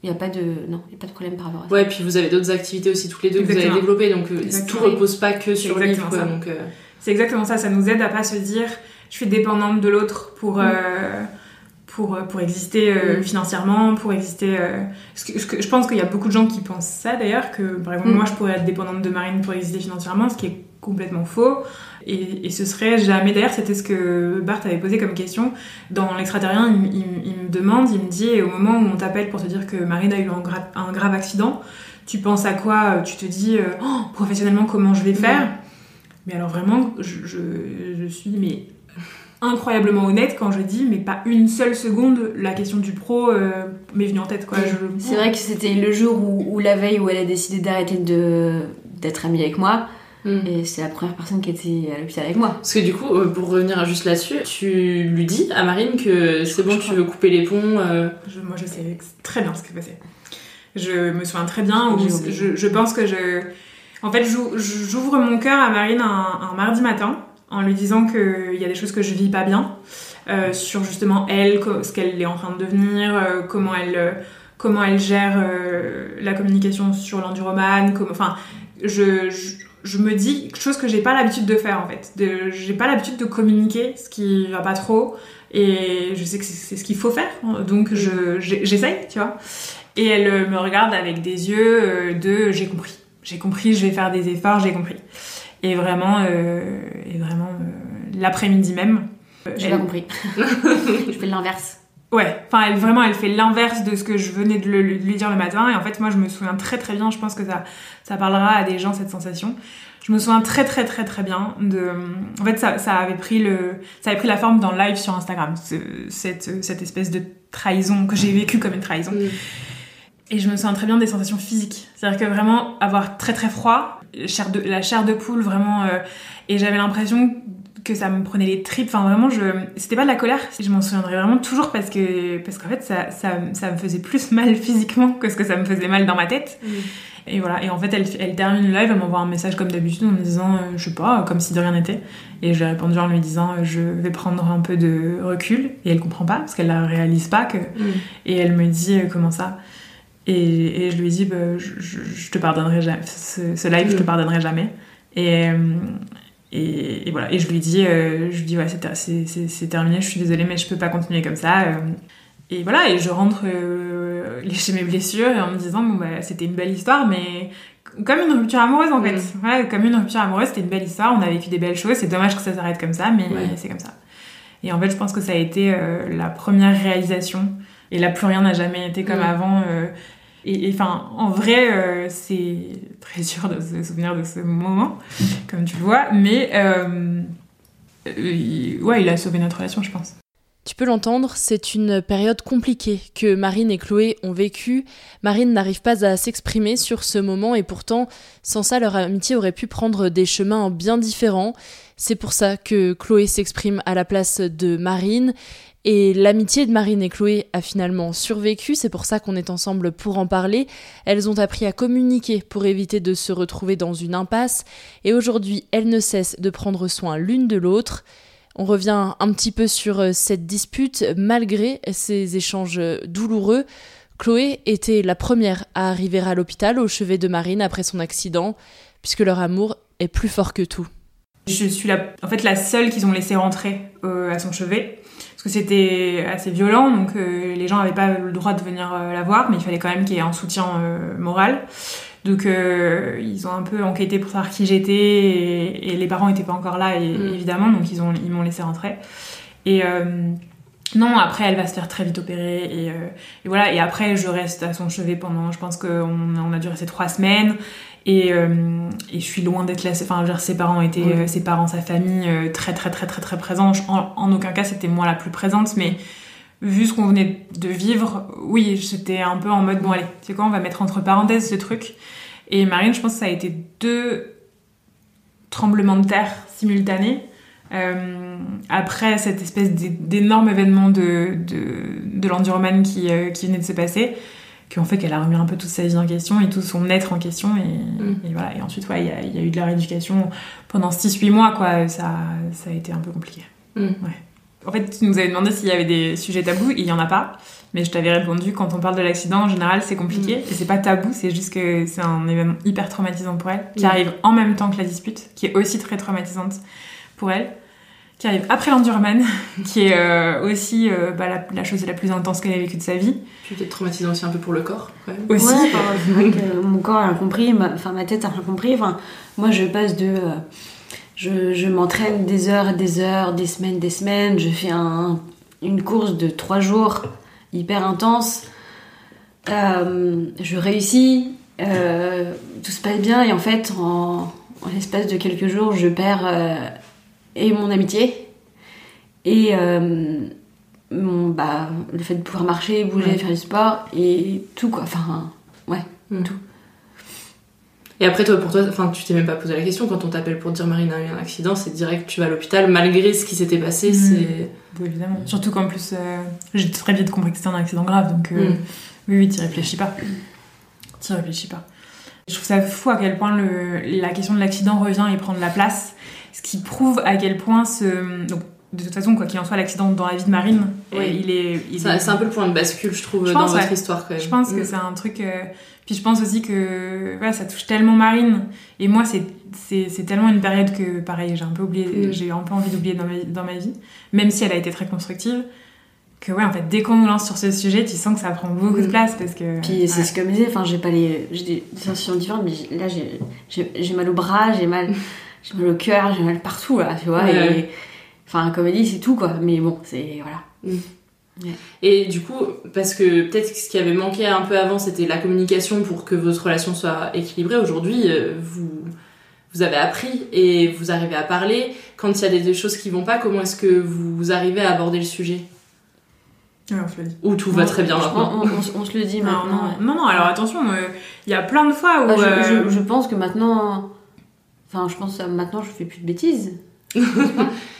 [SPEAKER 7] Il n'y a pas de... Non, il n'y a pas de problème par rapport à ça.
[SPEAKER 9] Ouais, puis vous avez d'autres activités aussi toutes les deux que vous avez développées, donc
[SPEAKER 8] Exactement.
[SPEAKER 9] tout repose pas que sur le livre. quoi, donc, euh,
[SPEAKER 8] C'est exactement ça, ça nous aide à pas se dire je suis dépendante de l'autre pour,
[SPEAKER 7] Mm.
[SPEAKER 8] euh, pour, euh, pour exister euh,
[SPEAKER 7] Mm.
[SPEAKER 8] financièrement, pour exister. euh, parce que- je pense qu'il y a beaucoup de gens qui pensent ça d'ailleurs, que par exemple
[SPEAKER 7] Mm.
[SPEAKER 8] moi je pourrais être dépendante de Marine pour exister financièrement, ce qui est complètement faux. Et, et ce serait jamais. D'ailleurs, c'était ce que Bart avait posé comme question. Dans l'extraterrien, il, il- il me demande, il me dit, et au moment où on t'appelle pour te dire que Marine a eu un, gra- un grave accident, tu penses à quoi Tu te dis, Oh, professionnellement, comment je vais faire? Mais alors vraiment, je, je- je suis mais incroyablement honnête quand je dis, mais pas une seule seconde, la question du pro euh, m'est venue en tête. Quoi. Je-
[SPEAKER 7] C'est vrai que c'était le jour où, où la veille où elle a décidé d'arrêter de d'être amie avec moi.
[SPEAKER 9] Mm.
[SPEAKER 7] Et c'est la première personne qui était à l'hôpital avec moi.
[SPEAKER 9] Parce que du coup, euh, pour revenir juste là-dessus, tu lui dis à Marine que c'est bon, tu veux couper les ponts. euh,
[SPEAKER 8] Je- moi, je sais très bien ce qui s'est passé. Je me souviens très bien où je, je pense que je. En fait, j'ou- j'ouvre mon cœur à Marine un, un mardi matin en lui disant qu'il y a des choses que je vis pas bien euh, sur justement elle, ce qu'elle est en train de devenir, euh, comment elle. euh, Comment elle gère euh, la communication sur l'enduroman, enfin, je, je, je me dis chose que j'ai pas l'habitude de faire en fait. J'ai pas l'habitude de communiquer ce qui va pas trop et je sais que c'est, ce qu'il faut faire donc je, j'ai- j'essaye, tu vois. Et elle euh, me regarde avec des yeux euh, de j'ai compris, j'ai compris, je vais faire des efforts, j'ai compris. Et vraiment, euh, et vraiment euh, l'après-midi même. euh,
[SPEAKER 7] J'ai pas compris. je fais l'inverse.
[SPEAKER 8] Ouais, enfin elle vraiment elle fait l'inverse de ce que je venais de le- de lui dire le matin et en fait moi je me souviens très très bien, je pense que ça ça parlera à des gens cette sensation. Je me souviens très très très très bien de en fait ça, ça avait pris le ça avait pris la forme d'un live sur Instagram, ce- cette cette espèce de trahison que j'ai vécue comme une trahison. Et je me souviens très bien des sensations physiques. C'est-à-dire que vraiment avoir très très froid, chair de, la chair de poule vraiment. euh, et j'avais l'impression que ça me prenait les tripes. Enfin vraiment, je, c'était pas de la colère. Je m'en souviendrai vraiment toujours parce que parce qu'en fait ça, ça, ça me faisait plus mal physiquement que ce que ça me faisait mal dans ma tête. Et voilà. Et en fait, elle, elle termine le live, elle m'envoie un message comme d'habitude en me disant, euh, je sais pas, comme si de rien n'était. Et je lui ai répondu en lui disant, euh, je vais prendre un peu de recul. Et elle comprend pas parce qu'elle ne réalise pas que. Et elle me dit, euh, comment ça et, et je lui dis, bah, je, je- je te pardonnerai jamais. Ce, ce live, je te pardonnerai jamais. Et, euh, et, et voilà. Et je lui dis, euh, je lui dis, ouais, c'est ter- c'est c'est- c'est terminé, je suis désolée, mais je peux pas continuer comme ça. euh. Et voilà, et je rentre euh, lécher mes blessures et en me disant, bon, bah, c'était une belle histoire, mais comme une rupture amoureuse en fait. Voilà, comme une rupture amoureuse, c'était une belle histoire, on a vécu des belles choses, c'est dommage que ça s'arrête comme ça, mais
[SPEAKER 9] Ouais.
[SPEAKER 8] c'est comme ça. Et en fait, je pense que ça a été euh, la première réalisation. Et là, plus rien n'a jamais été comme
[SPEAKER 9] Mm.
[SPEAKER 8] avant. Et et, enfin, en vrai, euh, c'est très dur de se souvenir de ce moment, comme tu le vois. Mais euh, euh, il- ouais, il a sauvé notre relation, je pense.
[SPEAKER 1] Tu peux l'entendre, c'est une période compliquée que Marine et Chloé ont vécue. Marine n'arrive pas à s'exprimer sur ce moment et pourtant, sans ça, leur amitié aurait pu prendre des chemins bien différents. C'est pour ça que Chloé s'exprime à la place de Marine. Et l'amitié de Marine et Chloé a finalement survécu, c'est pour ça qu'on est ensemble pour en parler. Elles ont appris à communiquer pour éviter de se retrouver dans une impasse, et aujourd'hui elles ne cessent de prendre soin l'une de l'autre. On revient un petit peu sur euh, cette dispute malgré ces échanges douloureux. Chloé était la première à arriver à l'hôpital au chevet de Marine après son accident, puisque leur amour est plus fort que tout.
[SPEAKER 8] Je suis en fait la seule qu'ils ont laissé rentrer euh, à son chevet parce que c'était assez violent, donc euh, les gens n'avaient pas le droit de venir la voir, mais il fallait quand même qu'il y ait un soutien moral. Donc euh, ils ont un peu enquêté pour savoir qui j'étais et, les parents n'étaient pas encore là et,
[SPEAKER 9] Mm.
[SPEAKER 8] évidemment donc ils ont ils m'ont laissé rentrer. Et euh, non après elle va se faire très vite opérer et, euh, et voilà et après je reste à son chevet pendant je pense qu'on on a dû rester trois semaines et, euh, et je suis loin d'être là enfin ses parents étaient
[SPEAKER 9] Mm.
[SPEAKER 8] euh, ses parents sa famille euh, très très très très très présents en, en aucun cas c'était moi la plus présente mais vu ce qu'on venait de vivre, oui, j'étais un peu en mode bon allez, c'est quoi, on va mettre entre parenthèses ce truc. Et Marine, je pense que ça a été deux tremblements de terre simultanés. Euh, après cette espèce d'é- d'énorme événement de, de, de l'enduroman qui, euh, qui venait de se passer, qui ont fait qu'elle a remis un peu toute sa vie en question et tout son être en question. Et, et voilà. Et ensuite, ouais, il y a- il y, a eu de la rééducation pendant 6-8 mois, quoi. Ça, ça a été un peu compliqué.
[SPEAKER 9] Mm.
[SPEAKER 8] Ouais. En fait, tu nous avais demandé s'il y avait des sujets tabous, il y en a pas. Mais je t'avais répondu, quand on parle de l'accident, en général, c'est compliqué.
[SPEAKER 9] Mm.
[SPEAKER 8] Et c'est pas tabou, c'est juste que c'est un événement hyper traumatisant pour elle, qui
[SPEAKER 9] Mm.
[SPEAKER 8] arrive en même temps que la dispute, qui est aussi très traumatisante pour elle, qui arrive après l'endurman, qui est euh, aussi euh, bah, la, la chose la plus intense qu'elle a vécue de sa vie.
[SPEAKER 9] Puis peut-être traumatisant aussi un peu pour le corps, quand même.
[SPEAKER 8] Aussi.
[SPEAKER 10] Ouais, enfin, que mon corps a rien compris, ma, enfin ma tête a rien compris. Enfin, moi, je passe de. euh, je je m'entraîne des heures et des heures, des semaines, des semaines. Je fais un, une course de trois jours hyper intense. Euh, je réussis, euh, tout se passe bien, et en fait, en, en l'espace de quelques jours, je perds euh, et mon amitié et euh, mon, bah, le fait de pouvoir marcher, bouger,
[SPEAKER 9] Ouais.
[SPEAKER 10] faire du sport et tout quoi. Enfin, ouais,
[SPEAKER 9] Mm.
[SPEAKER 10] tout.
[SPEAKER 9] Et après, toi, pour toi, enfin, tu t'es même pas posé la question quand on t'appelle pour dire Marine a eu un accident, c'est direct tu vas à l'hôpital malgré ce qui s'était passé.
[SPEAKER 8] Mhm.
[SPEAKER 9] C'est
[SPEAKER 8] Oui, évidemment. Surtout qu'en plus, euh, j'ai très vite compris que c'était un accident grave, donc euh,
[SPEAKER 9] Mm.
[SPEAKER 8] oui, oui, t'y réfléchis pas. T'y réfléchis pas. Je trouve ça fou à quel point le, la question de l'accident revient et prend de la place, ce qui prouve à quel point ce... Donc, de toute façon, quoi qu'il en soit, l'accident dans la vie de Marine,
[SPEAKER 9] Oui.
[SPEAKER 8] euh, il est... il
[SPEAKER 9] c'est
[SPEAKER 8] est-
[SPEAKER 9] c'est un peu le point de bascule, je trouve,
[SPEAKER 8] Je
[SPEAKER 9] dans
[SPEAKER 8] pense,
[SPEAKER 9] votre
[SPEAKER 8] ouais.
[SPEAKER 9] histoire quand même.
[SPEAKER 8] Je pense que
[SPEAKER 9] Mm.
[SPEAKER 8] c'est un truc. euh, Puis je pense aussi que voilà, ça touche tellement Marine. Et moi, c'est- c'est c'est tellement une période que, pareil, j'ai un peu oublié,
[SPEAKER 9] Mm.
[SPEAKER 8] j'ai un peu envie d'oublier dans ma, dans ma vie, même si elle a été très constructive. Que ouais, en fait, dès qu'on nous lance sur ce sujet, tu sens que ça prend beaucoup de
[SPEAKER 9] Mm.
[SPEAKER 8] place parce que.
[SPEAKER 10] Puis c'est ce que je me disais, enfin j'ai pas les. J'ai des, des sensations différentes, mais j'ai- là j'ai- j'ai j'ai mal au bras, j'ai mal, j'ai mal au cœur, j'ai mal partout là, tu vois.
[SPEAKER 9] Ouais.
[SPEAKER 10] Et, enfin, comédie c'est tout quoi, mais bon, c'est. Voilà.
[SPEAKER 9] Et du coup, parce que peut-être ce qui avait manqué un peu avant, c'était la communication pour que votre relation soit équilibrée. Aujourd'hui, euh, vous, vous avez appris et vous arrivez à parler. Quand il y a des, des choses qui vont pas, comment est-ce que vous arrivez à aborder le sujet?
[SPEAKER 8] Ouais, on se le dit.
[SPEAKER 9] Ou tout va très bien
[SPEAKER 10] Je-
[SPEAKER 9] maintenant?
[SPEAKER 10] on, on- on se- le dit
[SPEAKER 8] Non,
[SPEAKER 10] maintenant.
[SPEAKER 8] non,
[SPEAKER 10] ouais.
[SPEAKER 8] non, non, alors attention, euh, il y a plein de fois où.
[SPEAKER 10] Ah, je,
[SPEAKER 8] euh,
[SPEAKER 10] je- je pense que maintenant. Enfin, je pense que maintenant je fais plus de bêtises.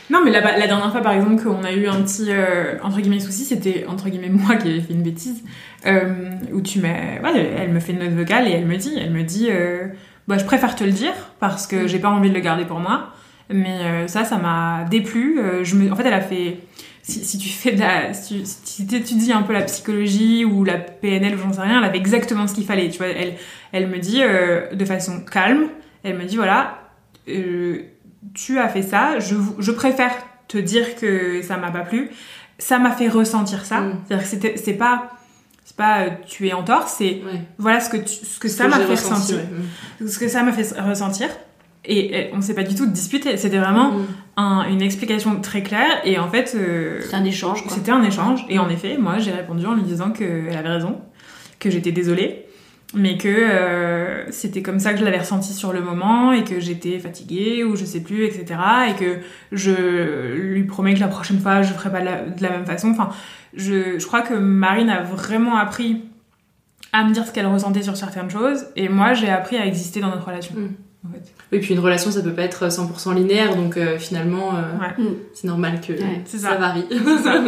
[SPEAKER 8] Non, mais la, la dernière fois, par exemple, qu'on a eu un petit, euh, entre guillemets, souci, c'était, entre guillemets, moi qui avais fait une bêtise, euh, où tu m'as... Ouais, elle me fait une note vocale et elle me dit, elle me dit, euh, bah, je préfère te le dire, parce que j'ai pas envie de le garder pour moi, mais euh, ça, ça m'a déplu. euh, je me... En fait, elle a fait... Si, si tu fais de la... Si tu si t'étudies un peu la psychologie ou la PNL ou j'en sais rien, elle avait exactement ce qu'il fallait, tu vois. Elle, elle me dit, euh, de façon calme, elle me dit, voilà... euh, tu as fait ça, je, préfère te dire que ça m'a pas plu. Ça m'a fait ressentir ça.
[SPEAKER 9] Mm.
[SPEAKER 8] C'est-à-dire que c'était- c'est pas, c'est pas euh, tu es en tort, c'est
[SPEAKER 9] Ouais.
[SPEAKER 8] voilà ce que, tu- ce que
[SPEAKER 9] Ce
[SPEAKER 8] ça m'a fait
[SPEAKER 9] ressenti,
[SPEAKER 8] ressentir.
[SPEAKER 9] ouais.
[SPEAKER 8] Ce que ça m'a fait ressentir. Et, et on s'est pas du tout disputé. C'était vraiment
[SPEAKER 9] Mm.
[SPEAKER 8] un- une explication très claire. Et en fait, euh,
[SPEAKER 10] C'est un échange
[SPEAKER 8] c'était un échange. Et en effet, moi, j'ai répondu en lui disant qu'elle avait raison, que j'étais désolée. Mais que euh, c'était comme ça que je l'avais ressenti sur le moment et que j'étais fatiguée ou je sais plus, etc. Et que je lui promets que la prochaine fois je ferai pas de la, de la même façon. Enfin, je, je crois que Marine a vraiment appris à me dire ce qu'elle ressentait sur certaines choses et moi j'ai appris à exister dans notre relation. En fait.
[SPEAKER 9] Oui, puis une relation, ça peut pas être 100% linéaire, donc euh, finalement, euh,
[SPEAKER 8] Ouais.
[SPEAKER 9] c'est normal que ça.
[SPEAKER 8] ça.
[SPEAKER 9] varie.
[SPEAKER 8] Ça.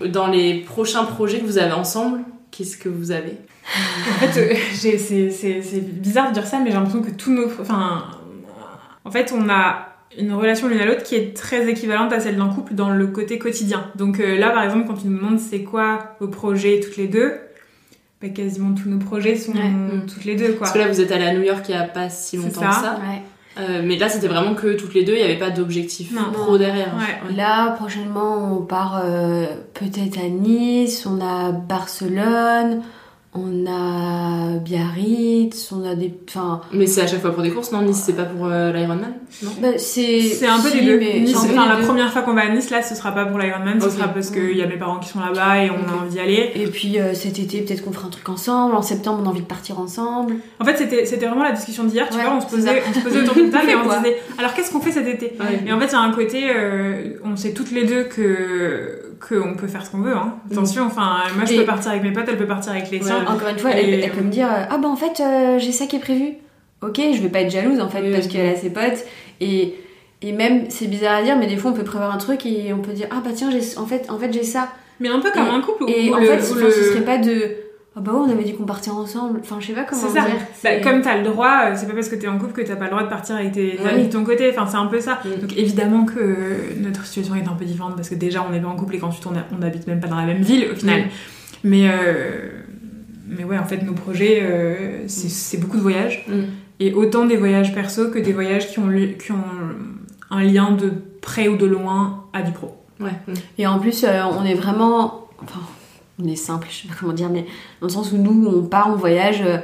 [SPEAKER 9] Dans les prochains projets que vous avez ensemble, qu'est-ce que vous avez
[SPEAKER 8] En fait, euh, c'est bizarre de dire ça, mais j'ai l'impression que tous nos. Enfin. En fait, on a une relation l'une à l'autre qui est très équivalente à celle d'un couple dans le côté quotidien. Donc euh, là, par exemple, quand tu nous demandes c'est quoi vos projets toutes les deux, bah, quasiment tous nos projets sont toutes les deux, quoi.
[SPEAKER 9] Parce que là, vous êtes allé à New York il y a pas si longtemps
[SPEAKER 8] ça.
[SPEAKER 9] que ça. Euh, mais là, c'était vraiment que toutes les deux, il n'y avait pas d'objectif pro derrière.
[SPEAKER 7] Là, prochainement, on part euh, peut-être à Nice, on a Barcelone, on a Biarritz, on a des. Enfin.
[SPEAKER 9] Mais c'est à chaque fois pour des courses, non Nice, c'est pas pour euh, l'Ironman Non?
[SPEAKER 7] Bah, c'est.
[SPEAKER 8] C'est un peu
[SPEAKER 7] si,
[SPEAKER 8] des deux.
[SPEAKER 7] mais
[SPEAKER 8] Nice, enfin,
[SPEAKER 7] les
[SPEAKER 8] la
[SPEAKER 7] deux.
[SPEAKER 8] première fois qu'on va à Nice, là, ce sera pas pour l'Ironman, ce sera parce qu'il y a mes parents qui sont là-bas et on a envie d'y aller.
[SPEAKER 7] Et puis euh, cet été, peut-être qu'on fera un truc ensemble. En septembre, on a envie de partir ensemble.
[SPEAKER 8] En fait, c'était c'était vraiment la discussion d'hier, tu
[SPEAKER 7] Ouais,
[SPEAKER 8] vois, on se posait,
[SPEAKER 7] ça.
[SPEAKER 8] on se posait autour d'une table et on se disait, alors qu'est-ce qu'on fait cet été?
[SPEAKER 9] Ouais.
[SPEAKER 8] Et en fait, il y a un côté, euh, on sait toutes les deux que qu'on peut faire ce qu'on veut. Hein. Attention, enfin, moi je
[SPEAKER 7] Et-
[SPEAKER 8] peux partir avec mes potes, elle peut partir avec les siens.
[SPEAKER 7] Encore une fois,
[SPEAKER 8] Et-
[SPEAKER 7] elle, elle peut me dire euh, Ah bah en fait, euh, j'ai ça qui est prévu. Ok, je vais pas être jalouse en fait, parce qu'elle a ses potes. Et, et même, c'est bizarre à dire, mais des fois on peut prévoir un truc et on peut dire Ah bah tiens, en fait, en fait j'ai ça.
[SPEAKER 8] Mais un peu comme
[SPEAKER 7] Et-
[SPEAKER 8] un couple où-
[SPEAKER 7] Et
[SPEAKER 8] où
[SPEAKER 7] en
[SPEAKER 8] le-
[SPEAKER 7] fait,
[SPEAKER 8] où le-
[SPEAKER 7] ce serait pas de Ah bah ouais, on avait dit qu'on partait ensemble. Enfin, je sais pas comment
[SPEAKER 8] ça.
[SPEAKER 7] dire.
[SPEAKER 8] Bah, comme t'as le droit, euh, c'est pas parce que t'es en couple que t'as pas le droit de partir avec tes
[SPEAKER 7] Oui.
[SPEAKER 8] amis de ton côté. Enfin, c'est un peu ça. Donc évidemment que euh, notre situation est un peu différente parce que déjà on est pas en couple et qu'ensuite on, a- on habite même pas dans la même ville au final.
[SPEAKER 7] Mm.
[SPEAKER 8] Mais euh, mais ouais, en fait, nos projets, euh, c'est c'est beaucoup de voyages
[SPEAKER 9] Mm.
[SPEAKER 8] et autant des voyages perso que des voyages qui ont qui ont un lien de près ou de loin à du pro.
[SPEAKER 9] Ouais.
[SPEAKER 7] Et en plus, euh, on est vraiment. Enfin, on est simple, je sais pas comment dire, mais dans le sens où nous, on part, on voyage, euh,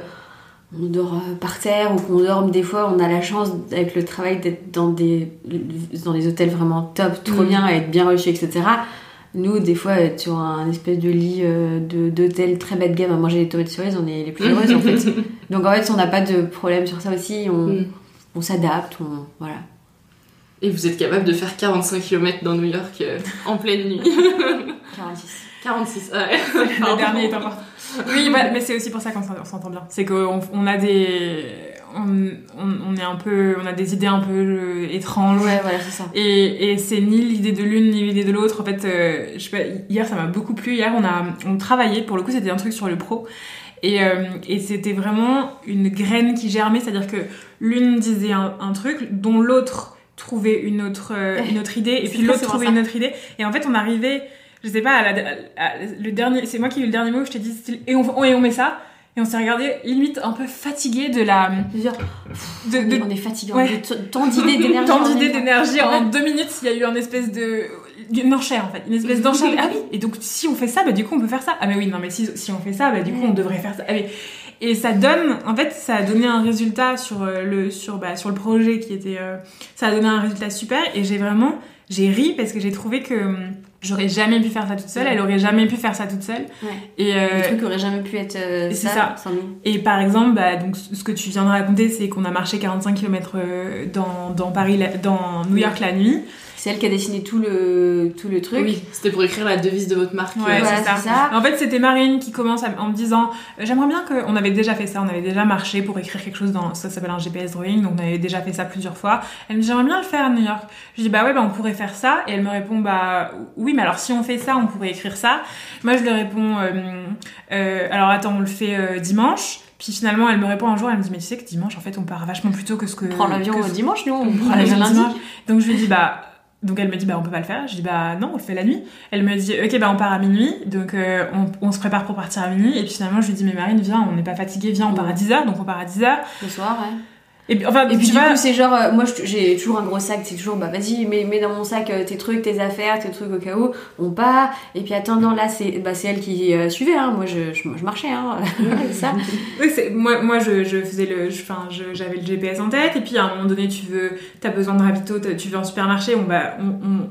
[SPEAKER 7] on dort euh, par terre ou qu'on dorme des fois, on a la chance, avec le travail, d'être dans des, dans des hôtels vraiment top, trop
[SPEAKER 9] Mm.
[SPEAKER 7] bien, être bien reçus, etc. Nous, des fois, être sur un espèce de lit euh, d'hôtel très bas de gamme à manger des tomates cerises, on est les plus heureuses en fait. Donc en fait, on n'a pas de problème sur ça aussi, on,
[SPEAKER 9] Mm.
[SPEAKER 7] on s'adapte, on, voilà.
[SPEAKER 9] Et vous êtes capable de faire 45 km dans New York euh, en pleine nuit
[SPEAKER 7] 46.
[SPEAKER 9] 46, ouais.
[SPEAKER 8] le dernier est important. Oui, bah, mais c'est aussi pour ça qu'on s'en- on s'entend bien. C'est qu'on on a des. On, est un peu. On a des idées un peu euh, étranges.
[SPEAKER 7] Ouais, voilà, c'est ça.
[SPEAKER 8] Et, et c'est ni l'idée de l'une ni l'idée de l'autre. En fait, euh, je sais pas, hier ça m'a beaucoup plu. Hier on a on travaillait, pour le coup c'était un truc sur le pro. Et, euh, et c'était vraiment une graine qui germait, c'est-à-dire que l'une disait un, un truc dont l'autre trouvait une autre, euh, une autre idée, et
[SPEAKER 7] C'est
[SPEAKER 8] puis l'autre trouvait une autre idée. Et en fait on arrivait, je sais pas, à la- à- le dernier, c'est moi qui ai eu le dernier mot, je t'ai dit, style, et on, et on met ça. Et on s'est regardé limite un peu fatigué de la.
[SPEAKER 7] De, on est fatigué,
[SPEAKER 8] Ouais.
[SPEAKER 7] tant d'idées d'énergie.
[SPEAKER 8] Tant d'idées d'énergie. En deux minutes, il y a eu un espèce de. Une enchère en fait. Une espèce d'enchère. ah oui, et donc si on fait ça, bah du coup on peut faire ça. Ah mais oui, non mais si, si on fait ça, bah du coup on devrait faire ça. Ah, mais- Et ça donne, en fait, ça a donné un résultat sur euh, le, sur, bah, sur le projet qui était. euh, ça a donné un résultat super et j'ai vraiment. J'ai ri parce que j'ai trouvé que hum, j'aurais jamais pu faire ça toute seule,
[SPEAKER 7] Ouais.
[SPEAKER 8] elle aurait jamais pu faire ça toute seule.
[SPEAKER 7] Ouais.
[SPEAKER 8] Et euh,
[SPEAKER 7] Le truc aurait jamais pu être euh, ça,
[SPEAKER 8] ça.
[SPEAKER 7] sans nous.
[SPEAKER 8] Et par exemple, bah, donc, ce que tu viens de raconter, c'est qu'on a marché 45 km dans, dans Paris, dans New York la nuit.
[SPEAKER 7] C'est elle qui a dessiné tout le, tout le truc.
[SPEAKER 9] Oui, c'était pour écrire la devise de votre marque.
[SPEAKER 8] Ouais, c'est ça. En fait, c'était Marine qui commence à- en me disant euh, J'aimerais bien que. On avait déjà fait ça, on avait déjà marché pour écrire quelque chose dans. Ça s'appelle un GPS drawing, donc on avait déjà fait ça plusieurs fois. Elle me dit J'aimerais bien le faire à New York. Je dis Bah ouais, bah on pourrait faire ça. Et elle me répond Bah oui, mais alors si on fait ça, on pourrait écrire ça. Moi, je lui réponds euh, euh, Alors attends, on le fait euh, dimanche. Puis finalement, elle me répond un jour, elle me dit Mais tu sais que dimanche, en fait, on part vachement plus tôt que ce que.
[SPEAKER 7] On prend l'avion
[SPEAKER 8] que
[SPEAKER 7] dimanche, nous, on prend
[SPEAKER 8] l'avion
[SPEAKER 7] lundi.
[SPEAKER 8] dimanche. Donc je lui dis bah donc elle me dit bah on peut pas le faire. Je dis bah non on le fait la nuit. Elle me dit ok bah on part à minuit. Donc euh, on, on se prépare pour partir à minuit. Et puis finalement je lui dis mais Marine viens on n'est pas fatigué viens on part à 10h donc on part à 10h.
[SPEAKER 7] Le soir, ouais.
[SPEAKER 8] Et puis, enfin,
[SPEAKER 7] Et puis
[SPEAKER 8] tu
[SPEAKER 7] du coup, c'est genre, euh, moi j'ai toujours un gros sac, c'est toujours, bah vas-y, mets, mets dans mon sac euh, tes trucs, tes affaires, tes trucs au cas où, on part. Et puis attends, non, là c'est bah, elle qui euh, suivait, hein. moi je, je, je marchais, hein. ça.
[SPEAKER 8] Oui, moi, moi je, je faisais le. Enfin, j'avais le GPS en tête, et puis à un moment donné, tu veux. T'as besoin de ravito, tu veux un supermarché, on, bah, on,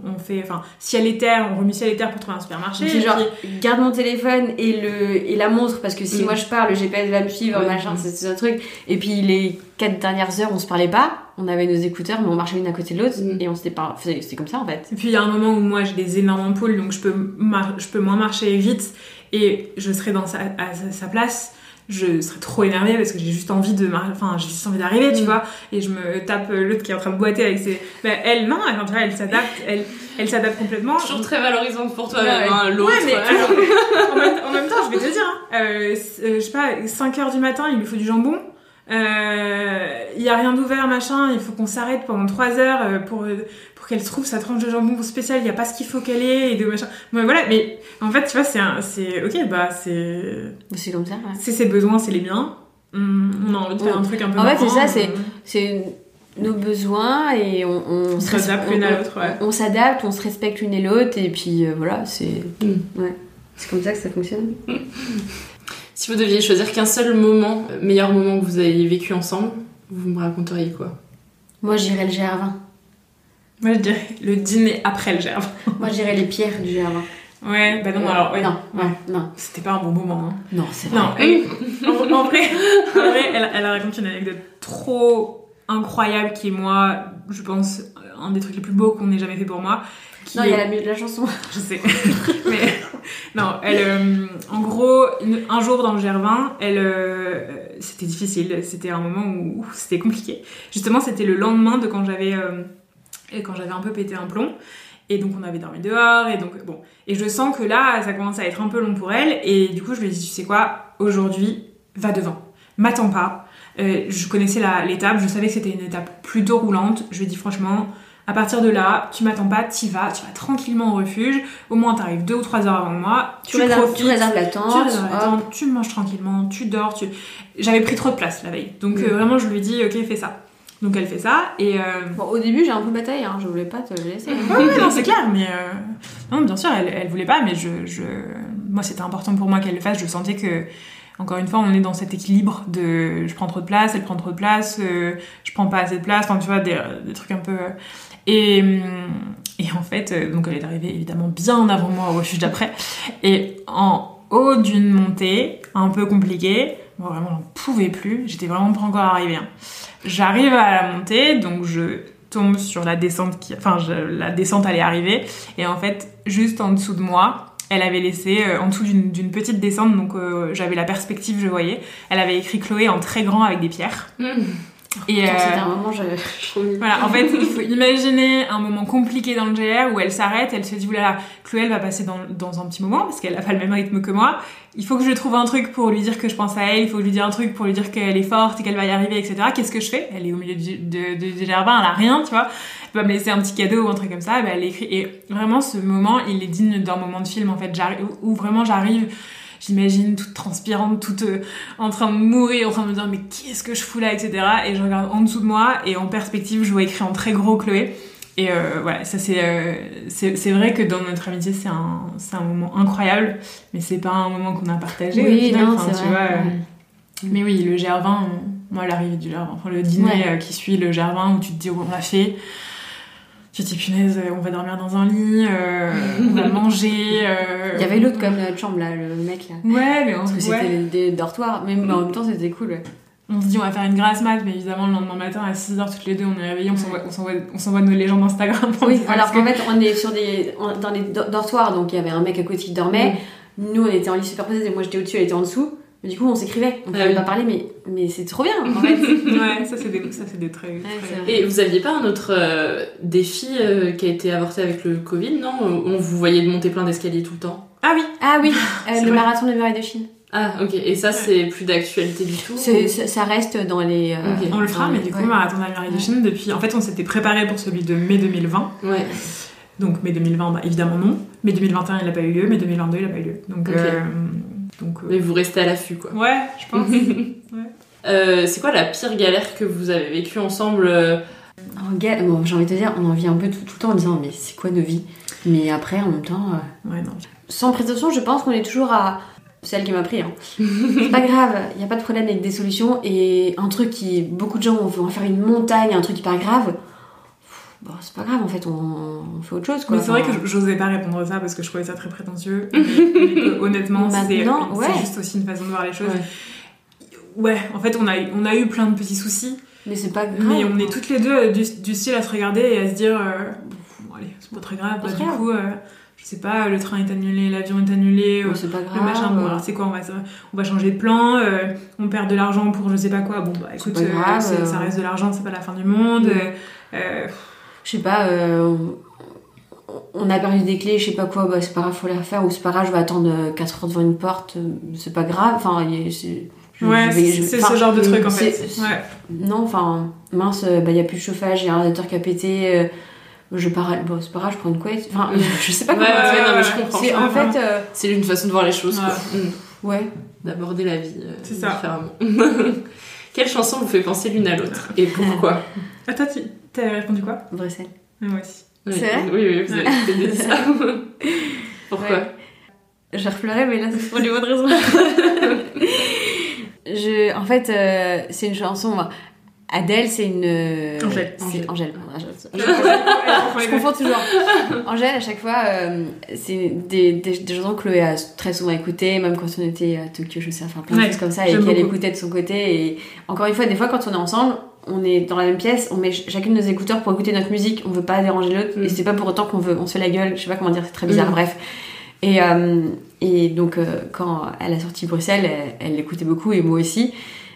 [SPEAKER 8] on, on fait. Enfin, ciel et terre, on remue ciel et terre pour trouver un supermarché.
[SPEAKER 7] C'est genre,
[SPEAKER 8] puis-
[SPEAKER 7] garde mon téléphone et, le, et la montre, parce que si
[SPEAKER 8] Mm.
[SPEAKER 7] moi je pars, le GPS va me suivre,
[SPEAKER 8] Ouais.
[SPEAKER 7] machin, c'est un truc. Et puis les quatre dernières heures, on se parlait pas, on avait nos écouteurs, mais on marchait l'une à côté de l'autre, et on s'était pas. C'était comme ça en fait.
[SPEAKER 8] Et puis il y a un moment où moi j'ai des énormes ampoules, donc je peux, mar- je peux moins marcher vite et je serai dans sa, à sa- place. Je serais trop énervée parce que j'ai juste envie de, mar- enfin j'ai juste envie d'arriver, tu vois. Et je me tape euh, l'autre qui est en train de boiter avec ses. Bah, elle non, elle, elle s'adapte, elle, elle s'adapte complètement.
[SPEAKER 9] Toujours très valorisante pour toi,
[SPEAKER 8] Ouais,
[SPEAKER 9] hein, l'autre.
[SPEAKER 8] Ouais, mais en, même, en même temps, je vais te dire, hein, euh, euh, je sais pas, 5 heures du matin, il lui faut du jambon. Euh, Il y a rien d'ouvert, machin. Il faut qu'on s'arrête pendant 3 heures euh, pour, euh, pour qu'elle trouve sa tranche de jambon spéciale. Il y a pas ce qu'il faut qu'elle ait et de machin. Mais voilà, mais en fait, tu vois, c'est c'est ok, bah c'est.
[SPEAKER 7] C'est comme ça, ouais.
[SPEAKER 8] C'est ses besoins, c'est les miens. On, on a envie de faire un truc un peu.
[SPEAKER 7] En fait, c'est ça, c'est
[SPEAKER 8] euh,
[SPEAKER 7] c'est nos besoins et on, on,
[SPEAKER 8] On s'adapte l'une à l'autre, ouais.
[SPEAKER 7] On, s'adapte, on se respecte l'une et l'autre, et puis euh, voilà, c'est. Ouais. C'est comme ça que ça fonctionne.
[SPEAKER 9] Si vous deviez choisir qu'un seul moment, euh, meilleur moment que vous avez vécu ensemble, vous me raconteriez quoi?
[SPEAKER 7] Moi, je dirais le GR20.
[SPEAKER 8] Moi, je dirais le dîner après le gerbe.
[SPEAKER 7] Moi, je dirais les pierres du GR20.
[SPEAKER 8] Ouais, bah non, alors, ouais.
[SPEAKER 7] Non,
[SPEAKER 8] Ouais.
[SPEAKER 7] non, non.
[SPEAKER 8] C'était pas un bon moment. Hein.
[SPEAKER 7] Non, c'est vrai.
[SPEAKER 8] Non, en, en vrai, en vrai, elle, elle raconte une anecdote trop incroyable qui est moi, je pense, un des trucs les plus beaux qu'on ait jamais fait pour moi. Qui
[SPEAKER 7] Non, il y a la, mu- la chanson.
[SPEAKER 8] Je sais. Mais non, elle, euh, en gros, une- un jour dans le GR20, elle, euh, c'était difficile. C'était un moment où, où c'était compliqué. Justement, c'était le lendemain de quand j'avais, euh, quand j'avais un peu pété un plomb. Et donc on avait dormi dehors et donc bon. Et je sens que là, ça commence à être un peu long pour elle. Et du coup, je lui ai dit, tu sais quoi, aujourd'hui, va devant. M'attends pas. Je connaissais l'étape, je savais que c'était une étape plutôt roulante. Je lui ai dit franchement, à partir de là, tu m'attends pas, t'y vas, tu vas tranquillement au refuge. Au moins, t'arrives deux ou trois heures avant moi.
[SPEAKER 7] Tu réserves- tu réserves la tente,
[SPEAKER 8] Tu réserves la tente, tu manges tranquillement, tu dors. Tu... J'avais pris trop de place la veille. Donc
[SPEAKER 7] Mm.
[SPEAKER 8] euh, vraiment, je lui ai dit, ok, fais ça. Donc elle fait ça et. euh,
[SPEAKER 7] Bon, au début, j'ai un peu bataillé, hein, je voulais pas te laisser.
[SPEAKER 8] Ouais, ouais, non, c'est clair, mais euh, non, bien sûr, elle, elle voulait pas, mais je, je... moi, c'était important pour moi qu'elle le fasse. Je sentais que, encore une fois, on est dans cet équilibre de je prends trop de place, elle prend trop de place, euh, je prends pas assez de place, enfin, tu vois, des, des trucs un peu. euh, Et, en fait, euh, donc elle est arrivée évidemment bien avant moi au refuge d'après, et en haut d'une montée un peu compliquée, vraiment j'en pouvais plus, j'étais vraiment pas encore arrivée. hein. J'arrive à la montée, donc je tombe sur la descente qui enfin la descente allait arriver et en fait juste en dessous de moi elle avait laissé euh, en dessous d'une petite descente donc euh, j'avais la perspective je voyais. Elle avait écrit Chloé en très grand avec des pierres et euh,
[SPEAKER 7] C'était un moment, je.
[SPEAKER 8] voilà, en fait, il faut imaginer un moment compliqué dans le GR où elle s'arrête, elle se dit, oulala, Chloé, elle va passer dans, dans un petit moment parce qu'elle a pas le même rythme que moi. Il faut que je trouve un truc pour lui dire que je pense à elle, il faut que je lui dise un truc pour lui dire qu'elle est forte et qu'elle va y arriver, etc. Qu'est-ce que je fais? Elle est au milieu du, de, de- du GR20, elle a rien, tu vois. Elle va me laisser un petit cadeau ou un truc comme ça, et ben, elle écrit. Et vraiment, ce moment, il est digne d'un moment de film, en fait, où vraiment j'arrive j'imagine toute transpirante, toute euh, en train de mourir, en train de me dire mais qu'est-ce que je fous là, etc. Et je regarde en dessous de moi et en perspective, je vois écrit en très gros Chloé. Et euh, voilà, ça c'est euh, c'est vrai que dans notre amitié c'est un c'est un moment incroyable, mais c'est pas un moment qu'on a partagé.
[SPEAKER 7] Oui,
[SPEAKER 8] au final.
[SPEAKER 7] non,
[SPEAKER 8] Enfin,
[SPEAKER 7] c'est
[SPEAKER 8] tu
[SPEAKER 7] vrai.
[SPEAKER 8] vois, euh. Mais oui, le GR20, on- moi l'arrivée du GR20, enfin, le dîner
[SPEAKER 7] Ouais.
[SPEAKER 8] euh, qui suit le GR20 où tu te dis oh, on l'a fait. Tu te dis punaise, on va dormir dans un lit, euh, on va manger. euh,
[SPEAKER 7] Il y avait l'autre comme notre chambre là, le mec là.
[SPEAKER 8] Ouais, mais on
[SPEAKER 7] Parce que
[SPEAKER 8] ouais.
[SPEAKER 7] c'était des dortoirs, mais mais en même temps c'était cool. ouais.
[SPEAKER 8] On se dit on va faire une grasse mat, mais évidemment le lendemain matin à 6h toutes les deux on est réveillés, on s'envoie, nos légendes Instagram. pour
[SPEAKER 7] Oui, alors qu'en
[SPEAKER 8] que-
[SPEAKER 7] fait on est sur des on- dans les dortoirs, donc il y avait un mec à côté qui dormait. Nous on était en lit superposé, moi j'étais au-dessus, elle était en dessous. Mais du coup on s'écrivait, on
[SPEAKER 9] Ah
[SPEAKER 7] pouvait
[SPEAKER 9] oui.
[SPEAKER 7] pas parler, mais mais c'est trop bien en fait.
[SPEAKER 8] ouais, ça c'est des, ça c'est des très.
[SPEAKER 7] c'est
[SPEAKER 8] très-.
[SPEAKER 9] Et vous aviez pas un autre euh, défi euh, qui a été avorté avec le Covid, non? On vous voyait monter plein d'escaliers tout le temps?
[SPEAKER 8] Ah oui,
[SPEAKER 7] Ah oui, euh, le
[SPEAKER 8] vrai.
[SPEAKER 7] marathon des murailles de Chine.
[SPEAKER 9] Ah, ok. Et ça, c'est plus d'actualité du tout
[SPEAKER 7] C'est-
[SPEAKER 9] ou-
[SPEAKER 7] ça reste dans les. euh,
[SPEAKER 8] on le fera, mais
[SPEAKER 7] les-
[SPEAKER 8] du coup
[SPEAKER 7] ouais.
[SPEAKER 8] marathon de la muraille de Chine depuis. En fait on s'était préparé pour celui de mai 2020.
[SPEAKER 9] Ouais.
[SPEAKER 8] Donc mai 2020, bah, évidemment non. Mai 2021 il a pas eu lieu, mai 2022 il a pas eu lieu. Donc
[SPEAKER 9] Ok.
[SPEAKER 8] Donc. euh,
[SPEAKER 9] Mais vous restez à l'affût, quoi.
[SPEAKER 8] Ouais, je pense. Ouais.
[SPEAKER 9] Euh, c'est quoi la pire galère que vous avez vécue ensemble euh
[SPEAKER 7] bon, j'ai envie de te dire, on en vit un peu tout, tout le temps en disant mais c'est quoi nos vies? Mais après, en même temps, euh,
[SPEAKER 8] Ouais, non.
[SPEAKER 7] sans prétention, je pense qu'on est toujours à. C'est elle qui m'a pris. Hein. c'est pas grave, il n'y a pas de problème avec des solutions. Et un truc qui. Beaucoup de gens vont en faire une montagne, un truc hyper grave. Bon, c'est pas grave, en fait, on, on fait autre chose quoi.
[SPEAKER 8] Mais c'est vrai que j'osais pas répondre à ça parce que je trouvais ça très prétentieux. mais, mais que, honnêtement, c'est
[SPEAKER 7] ouais.
[SPEAKER 8] juste aussi une façon de voir les choses. Ouais, en fait, on a, eu- on a eu plein de petits soucis.
[SPEAKER 7] Mais c'est pas grave.
[SPEAKER 8] Mais on est toutes les deux du, du style à se regarder et à se dire euh, bon, allez, c'est pas très grave. Bah, du
[SPEAKER 7] grave.
[SPEAKER 8] coup, euh, je sais pas, le train est annulé, l'avion est annulé,
[SPEAKER 7] Bon,
[SPEAKER 8] euh,
[SPEAKER 7] c'est pas
[SPEAKER 8] le
[SPEAKER 7] grave.
[SPEAKER 8] machin. Bon, alors c'est quoi on va, on va changer de plan, euh, on perd de l'argent pour je sais pas quoi. Bon, bah écoute, euh,
[SPEAKER 7] grave, euh.
[SPEAKER 8] ça reste de l'argent, c'est pas la fin du monde.
[SPEAKER 7] Mm.
[SPEAKER 8] Euh, euh,
[SPEAKER 7] je sais pas, euh, on- a perdu des clés, je sais pas quoi, bah c'est pas grave, faut les refaire, ou c'est pas grave, je vais attendre 4 heures devant une porte, euh, c'est pas grave, enfin,
[SPEAKER 8] Ouais, c'est-
[SPEAKER 7] je-
[SPEAKER 8] c'est
[SPEAKER 7] enfin,
[SPEAKER 8] ce genre de truc en fait. Ouais.
[SPEAKER 7] Non, enfin, mince, euh, bah il y a plus de chauffage, il y a un radiateur qui a pété, euh, je pars, bon c'est pas grave, je prends une couette, enfin, je sais pas
[SPEAKER 9] Ouais,
[SPEAKER 7] comment
[SPEAKER 9] ouais, non, mais je comprends.
[SPEAKER 7] C'est en fait, euh,
[SPEAKER 9] C'est une façon de voir les choses. quoi.
[SPEAKER 8] Ouais.
[SPEAKER 9] Mm.
[SPEAKER 7] ouais,
[SPEAKER 9] D'aborder la vie euh,
[SPEAKER 8] C'est ça.
[SPEAKER 9] différemment. Quelle chanson vous fait penser l'une à l'autre Et pourquoi
[SPEAKER 8] Ah, toi, tu t'as répondu quoi?
[SPEAKER 7] Bruxelles.
[SPEAKER 8] Ah, Moi aussi.
[SPEAKER 9] Oui,
[SPEAKER 7] C'est vrai?
[SPEAKER 9] Oui, oui, vous avez
[SPEAKER 8] Ouais.
[SPEAKER 9] dit ça. Pourquoi?
[SPEAKER 7] Ouais. J'ai repleuré, mais là, c'est pour les bonnes raisons. je, en fait, euh, c'est une chanson. Adèle, c'est une. euh,
[SPEAKER 8] Angèle.
[SPEAKER 7] Angèle. Angèle.
[SPEAKER 8] Je
[SPEAKER 7] Je confonds toujours. Angèle, à chaque fois, euh, c'est des, des, des chansons que Chloé a très souvent écoutées, même quand on était à Tokyo, je sais, enfin plein de
[SPEAKER 8] Ouais,
[SPEAKER 7] choses comme ça, et qu'elle écoutait de son côté. Et encore une fois, des fois, quand on est ensemble, on est dans la même pièce, on met ch- chacune nos écouteurs pour écouter notre musique, on veut pas déranger l'autre,
[SPEAKER 8] Mm.
[SPEAKER 7] et c'est pas pour autant qu'on veut, on se fait la gueule, je sais pas comment dire, c'est très bizarre,
[SPEAKER 9] Mm.
[SPEAKER 7] bref. Et, euh, et donc, euh, quand elle a sorti Bruxelles, elle, elle l'écoutait beaucoup, et moi aussi.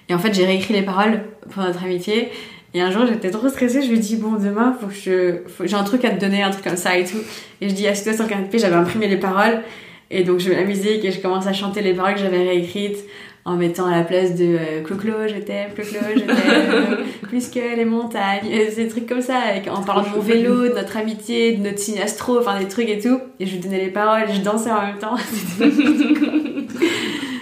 [SPEAKER 7] Et en fait, j'ai réécrit les paroles pour notre amitié. Et un jour, j'étais trop stressée, je lui ai dit, bon, demain, faut que je, faut- j'ai un truc à te donner, un truc comme ça et tout. Et je dis, assieds-toi sur le canapé, j'avais imprimé les paroles? Et donc, je mets la musique et je commence à chanter les paroles que j'avais réécrites en mettant à la place de euh, Clo-Clo, je t'aime, Clo-Clo, je t'aime, plus que les montagnes. Et des trucs comme ça, avec, en parlant de mon vélo, de notre amitié, de notre signe astro, enfin des trucs et tout. Et je lui donnais les paroles et je dansais en même temps.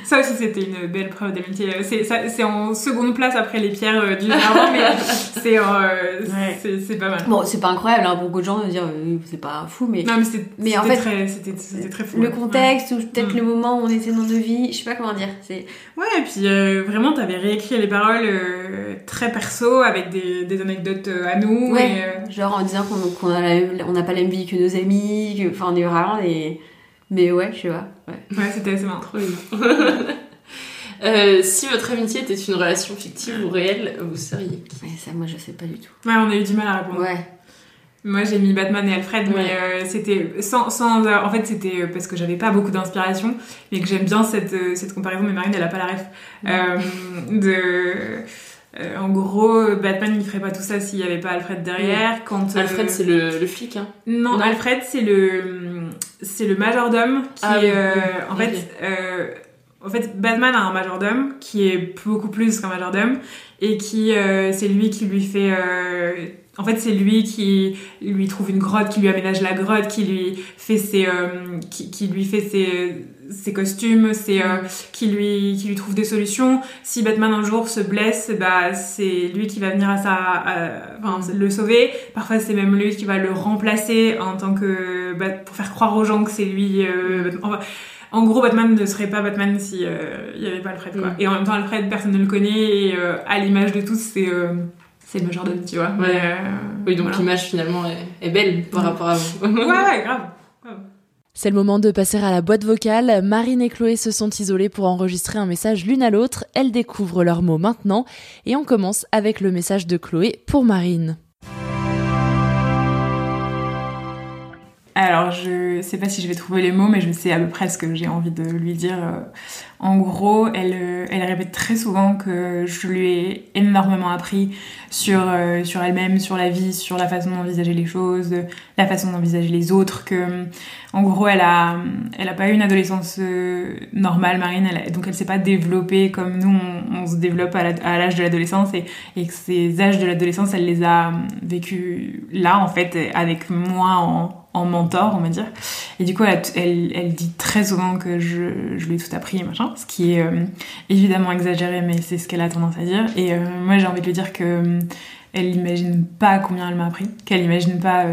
[SPEAKER 8] Ça aussi, c'était une belle preuve d'amitié. C'est en seconde place après les pierres euh, du jardin, mais c'est euh,
[SPEAKER 7] Ouais.
[SPEAKER 8] pas mal.
[SPEAKER 7] Bon, c'est pas incroyable hein, beaucoup de gens de dire, euh, c'est pas fou, mais.
[SPEAKER 8] Non, mais c'est-
[SPEAKER 7] Mais en
[SPEAKER 8] c'était
[SPEAKER 7] fait,
[SPEAKER 8] très, c'était c'était très fou.
[SPEAKER 7] le
[SPEAKER 8] ouais.
[SPEAKER 7] contexte ou peut-être
[SPEAKER 8] Mm.
[SPEAKER 7] le moment où on était dans nos vies, je sais pas comment dire. C'est
[SPEAKER 8] Ouais, et puis euh, vraiment, t'avais réécrit les paroles euh, très perso avec des, des anecdotes euh, à nous.
[SPEAKER 7] ouais,
[SPEAKER 8] et, euh,
[SPEAKER 7] genre en disant qu'on qu'on a la même- on n'a pas la même vie que nos amis, enfin on est vraiment des. Mais ouais, je sais pas. Ouais.
[SPEAKER 8] ouais, c'était assez marrant.
[SPEAKER 9] Euh, Si votre amitié était une relation fictive ou réelle, vous seriez qui?
[SPEAKER 7] Ouais, ça, moi je sais pas du tout.
[SPEAKER 8] Ouais, on a eu du mal à répondre.
[SPEAKER 7] Ouais.
[SPEAKER 8] Moi j'ai mis Batman et Alfred, mais euh, c'était sans, sans. euh, en fait, c'était euh, parce que j'avais pas beaucoup d'inspiration, mais que j'aime bien cette, euh, cette comparaison, mais Marine elle a pas la ref. Euh, de. euh, en gros, Batman il ferait pas tout ça s'il y avait pas Alfred derrière. Quand, euh,
[SPEAKER 9] Alfred, c'est le, le flic, hein?
[SPEAKER 8] Non,
[SPEAKER 9] Non.
[SPEAKER 8] Alfred, c'est le, c'est le majordome qui,
[SPEAKER 9] Ah oui.
[SPEAKER 8] euh, en fait, euh, en fait, Batman a un majordome qui est beaucoup plus qu'un majordome et qui, euh, c'est lui qui lui fait, en fait, c'est lui qui lui trouve une grotte, qui lui aménage la grotte, qui lui fait ses, qui, qui lui fait ses, ses costumes, ses, euh, qui lui, qui lui trouve des solutions. Si Batman un jour se blesse, bah, c'est lui qui va venir à sa, enfin, le sauver. Parfois, c'est même lui qui va le remplacer en tant que, bah, pour faire croire aux gens que c'est lui, euh, enfin, en gros, Batman ne serait pas Batman si euh, il y avait pas Alfred, quoi.
[SPEAKER 9] Mm.
[SPEAKER 8] Et en même temps, Alfred, personne ne le connaît, et euh, à l'image de tous, c'est euh, c'est le majordome, tu vois.
[SPEAKER 9] Ouais.
[SPEAKER 8] Mais,
[SPEAKER 9] Oui, donc
[SPEAKER 8] voilà.
[SPEAKER 9] l'image finalement est, est belle par
[SPEAKER 8] Ouais.
[SPEAKER 9] rapport à vous.
[SPEAKER 8] Ouais, ouais, grave.
[SPEAKER 1] C'est le moment de passer à la boîte vocale. Marine et Chloé se sont isolées pour enregistrer un message l'une à l'autre. Elles découvrent leurs mots maintenant. Et on commence avec le message de Chloé pour Marine.
[SPEAKER 8] Alors, je sais pas si je vais trouver les mots, mais je sais à peu près ce que j'ai envie de lui dire. Euh, En gros, elle, euh, elle répète très souvent que je lui ai énormément appris sur, euh, sur elle-même, sur la vie, sur la façon d'envisager les choses, la façon d'envisager les autres. Que, en gros, elle a, elle a pas eu une adolescence normale, Marine. Donc, elle s'est pas développée comme nous, on, se développe à l'âge de l'adolescence. Et, et que ces âges de l'adolescence, elle les a vécus là, en fait, avec moi en en mentor, on va dire. Et du coup, elle, dit très souvent que je, je lui ai tout appris, machin, ce qui est euh, évidemment exagéré, mais c'est ce qu'elle a tendance à dire. Et euh, moi, j'ai envie de lui dire que euh, elle imagine pas combien elle m'a appris, qu'elle imagine pas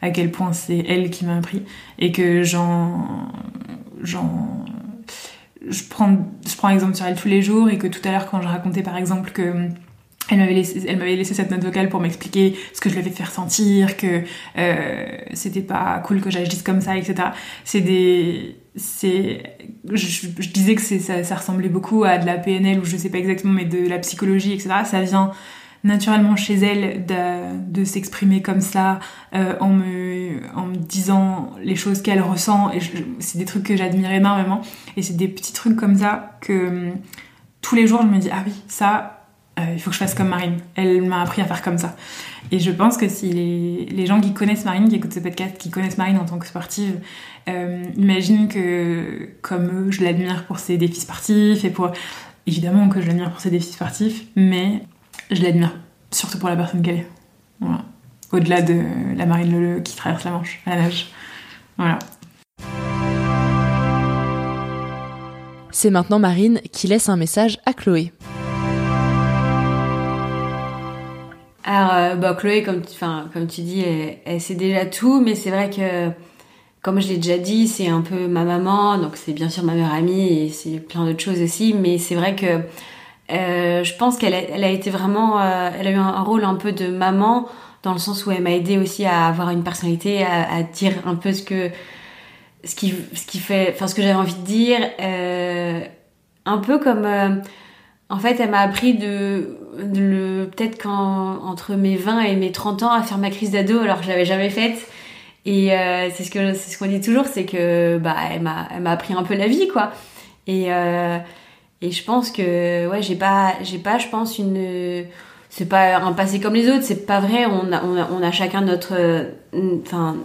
[SPEAKER 8] à quel point c'est elle qui m'a appris, et que j'en, j'en, je prends, je prends exemple sur elle tous les jours, et que tout à l'heure, quand je racontais par exemple que elle m'avait laissé, elle m'avait laissé cette note vocale pour m'expliquer ce que je lui avais fait ressentir, que euh, c'était pas cool que j'agisse comme ça, etc. C'est des, c'est, je, je disais que c'est, ça, ça, ressemblait beaucoup à de la PNL ou je sais pas exactement, mais de la psychologie, etc. Ça vient naturellement chez elle de, de s'exprimer comme ça, euh, en me, en me disant les choses qu'elle ressent. Et c'est des trucs que j'admire énormément. Et c'est des petits trucs comme ça que tous les jours je me dis ah oui ça euh, il faut que je fasse comme Marine. Elle m'a appris à faire comme ça. Et je pense que si les, gens qui connaissent Marine, qui écoutent ce podcast, qui connaissent Marine en tant que sportive, euh, imaginent que, comme eux, je l'admire pour ses défis sportifs et pour. Évidemment que je l'admire pour ses défis sportifs, mais je l'admire surtout pour la personne qu'elle est. Au-delà de la Marine Leleu qui traverse la Manche à la nage. Voilà.
[SPEAKER 1] C'est maintenant Marine qui laisse un message à Chloé.
[SPEAKER 7] Alors, euh, bah, Chloé, comme tu, dis, elle, sait déjà tout, mais c'est vrai que, comme je l'ai déjà dit, c'est un peu ma maman, donc c'est bien sûr ma meilleure amie et c'est plein d'autres choses aussi, mais c'est vrai que euh, je pense qu'elle a, été vraiment, euh, elle a eu un, rôle un peu de maman dans le sens où elle m'a aidé aussi à avoir une personnalité, à, dire un peu ce que, ce qui, ce qui fait, enfin ce que j'avais envie de dire, un peu comme en fait, elle m'a appris de, le peut-être quand entre mes 20 et mes 30 ans à faire ma crise d'ado alors que je l'avais jamais faite. Et euh, c'est ce que c'est ce qu'on dit toujours, c'est que bah elle m'a elle m'a appris un peu la vie quoi. Et euh, et je pense que ouais j'ai pas j'ai pas je pense une c'est pas un passé comme les autres c'est pas vrai on a, on a, on a chacun notre enfin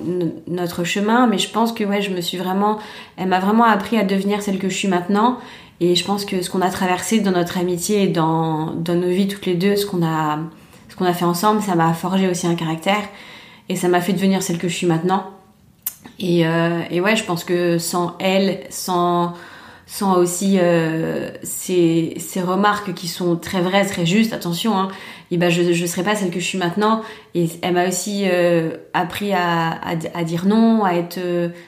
[SPEAKER 7] notre chemin mais je pense que ouais je me suis vraiment elle m'a vraiment appris à devenir celle que je suis maintenant et je pense que ce qu'on a traversé dans notre amitié et dans, dans nos vies toutes les deux, ce qu'on a, ce a fait ensemble, ça m'a forgé aussi un caractère et ça m'a fait devenir celle que je suis maintenant. Et, euh, et ouais, je pense que sans elle, sans, sans aussi euh, ces, ces remarques qui sont très vraies, très justes, attention, hein, et ben je ne serais pas celle que je suis maintenant. Et elle m'a aussi euh, appris à, à, dire non, à être,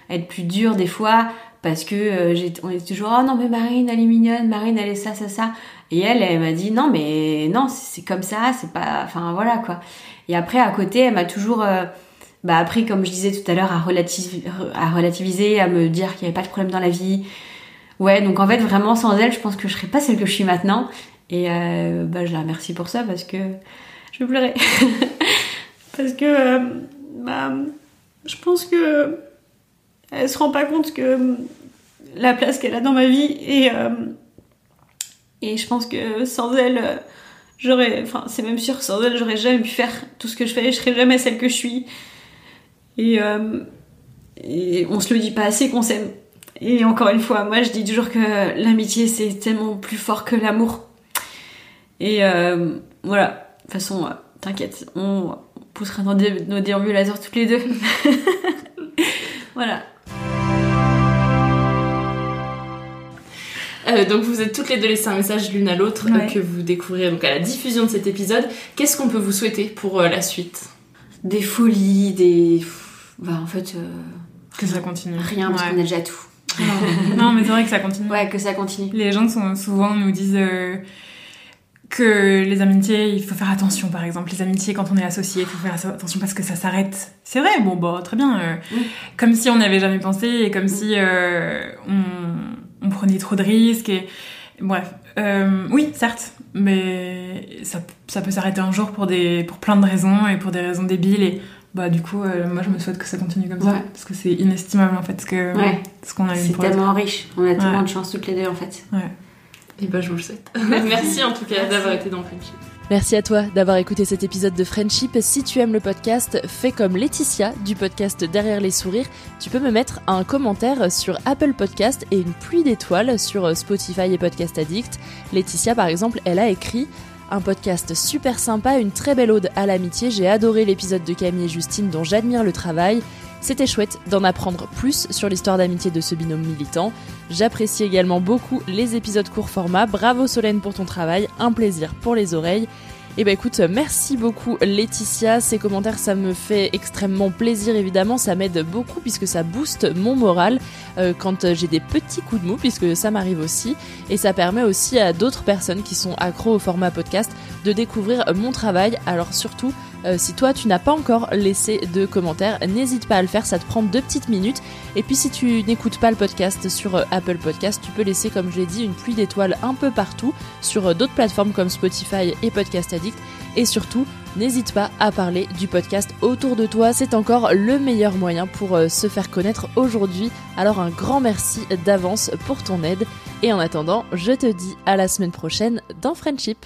[SPEAKER 7] à être plus dure des fois, parce que euh, on était toujours oh non mais Marine elle est mignonne Marine elle est ça ça ça. Et elle elle m'a dit non mais non c'est comme ça c'est pas enfin voilà quoi. Et après à côté elle m'a toujours euh, bah appris comme je disais tout à l'heure à, à relativiser à me dire qu'il n'y avait pas de problème dans la vie. Ouais donc en fait vraiment sans elle je pense que je serais pas celle que je suis maintenant. Et euh, bah je la remercie pour ça parce que je pleurer parce que bah je pense que elle se rend pas compte que euh, la place qu'elle a dans ma vie et euh, et je pense que sans elle euh, j'aurais enfin c'est même sûr sans elle j'aurais jamais pu faire tout ce que je fais je serais jamais celle que je suis. Et, et on se le dit pas assez qu'on s'aime. Et encore une fois moi je dis toujours que l'amitié c'est tellement plus fort que l'amour. Et voilà. De toute façon t'inquiète on poussera nos déambulateurs toutes les deux. Voilà
[SPEAKER 9] Euh, donc vous êtes toutes les deux laissées un message l'une à l'autre euh, que vous découvrirez donc à la diffusion de cet épisode. Qu'est-ce qu'on peut vous souhaiter pour euh, la suite?
[SPEAKER 7] Des folies, des... Bah en fait...
[SPEAKER 8] Que ça continue.
[SPEAKER 7] Rien, parce qu'on a déjà tout.
[SPEAKER 8] non, mais c'est vrai que ça continue.
[SPEAKER 7] Ouais, que ça continue.
[SPEAKER 8] Les gens sont, souvent nous disent que les amitiés, il faut faire attention, par exemple. Les amitiés, quand on est associé, il faut faire attention parce que ça s'arrête. C'est vrai, bon, bah, très bien. Comme si on n'y avait jamais pensé et comme si on on prenait trop de risques et bref. Euh, oui, certes, mais ça, ça peut s'arrêter un jour pour, des, pour plein de raisons et pour des raisons débiles et bah du coup euh, moi je me souhaite que ça continue comme ça parce que c'est inestimable en fait ce que ce qu'on a eu
[SPEAKER 7] c'est tellement riche. On a tellement de chance toutes les deux en fait.
[SPEAKER 8] Ouais.
[SPEAKER 9] Et bah je vous le souhaite. Merci en tout cas d'avoir été dans Friendship
[SPEAKER 1] Merci à toi d'avoir écouté cet épisode de Friendship. Si tu aimes le podcast, fais comme Laetitia du podcast Derrière les sourires. Tu peux me mettre un commentaire sur Apple Podcast et une pluie d'étoiles sur Spotify et Podcast Addict. Laetitia, par exemple, elle a écrit un podcast super sympa, une très belle ode à l'amitié. J'ai adoré l'épisode de Camille et Justine dont j'admire le travail. C'était chouette d'en apprendre plus sur l'histoire d'amitié de ce binôme militant. J'apprécie également beaucoup les épisodes court format. Bravo Solène pour ton travail, un plaisir pour les oreilles. Et bah écoute, merci beaucoup Laetitia, ces commentaires ça me fait extrêmement plaisir évidemment, ça m'aide beaucoup puisque ça booste mon moral euh, quand j'ai des petits coups de mou puisque ça m'arrive aussi et ça permet aussi à d'autres personnes qui sont accros au format podcast de découvrir mon travail. Alors surtout euh, si toi tu n'as pas encore laissé de commentaires, n'hésite pas à le faire, ça te prend deux petites minutes. Et puis si tu n'écoutes pas le podcast sur euh, Apple Podcast, tu peux laisser, comme je l'ai dit, une pluie d'étoiles un peu partout sur euh, d'autres plateformes comme Spotify et Podcast Addict. Et surtout, n'hésite pas à parler du podcast autour de toi, c'est encore le meilleur moyen pour se faire connaître aujourd'hui. Alors un grand merci d'avance pour ton aide. Et en attendant, je te dis à la semaine prochaine dans Friendship.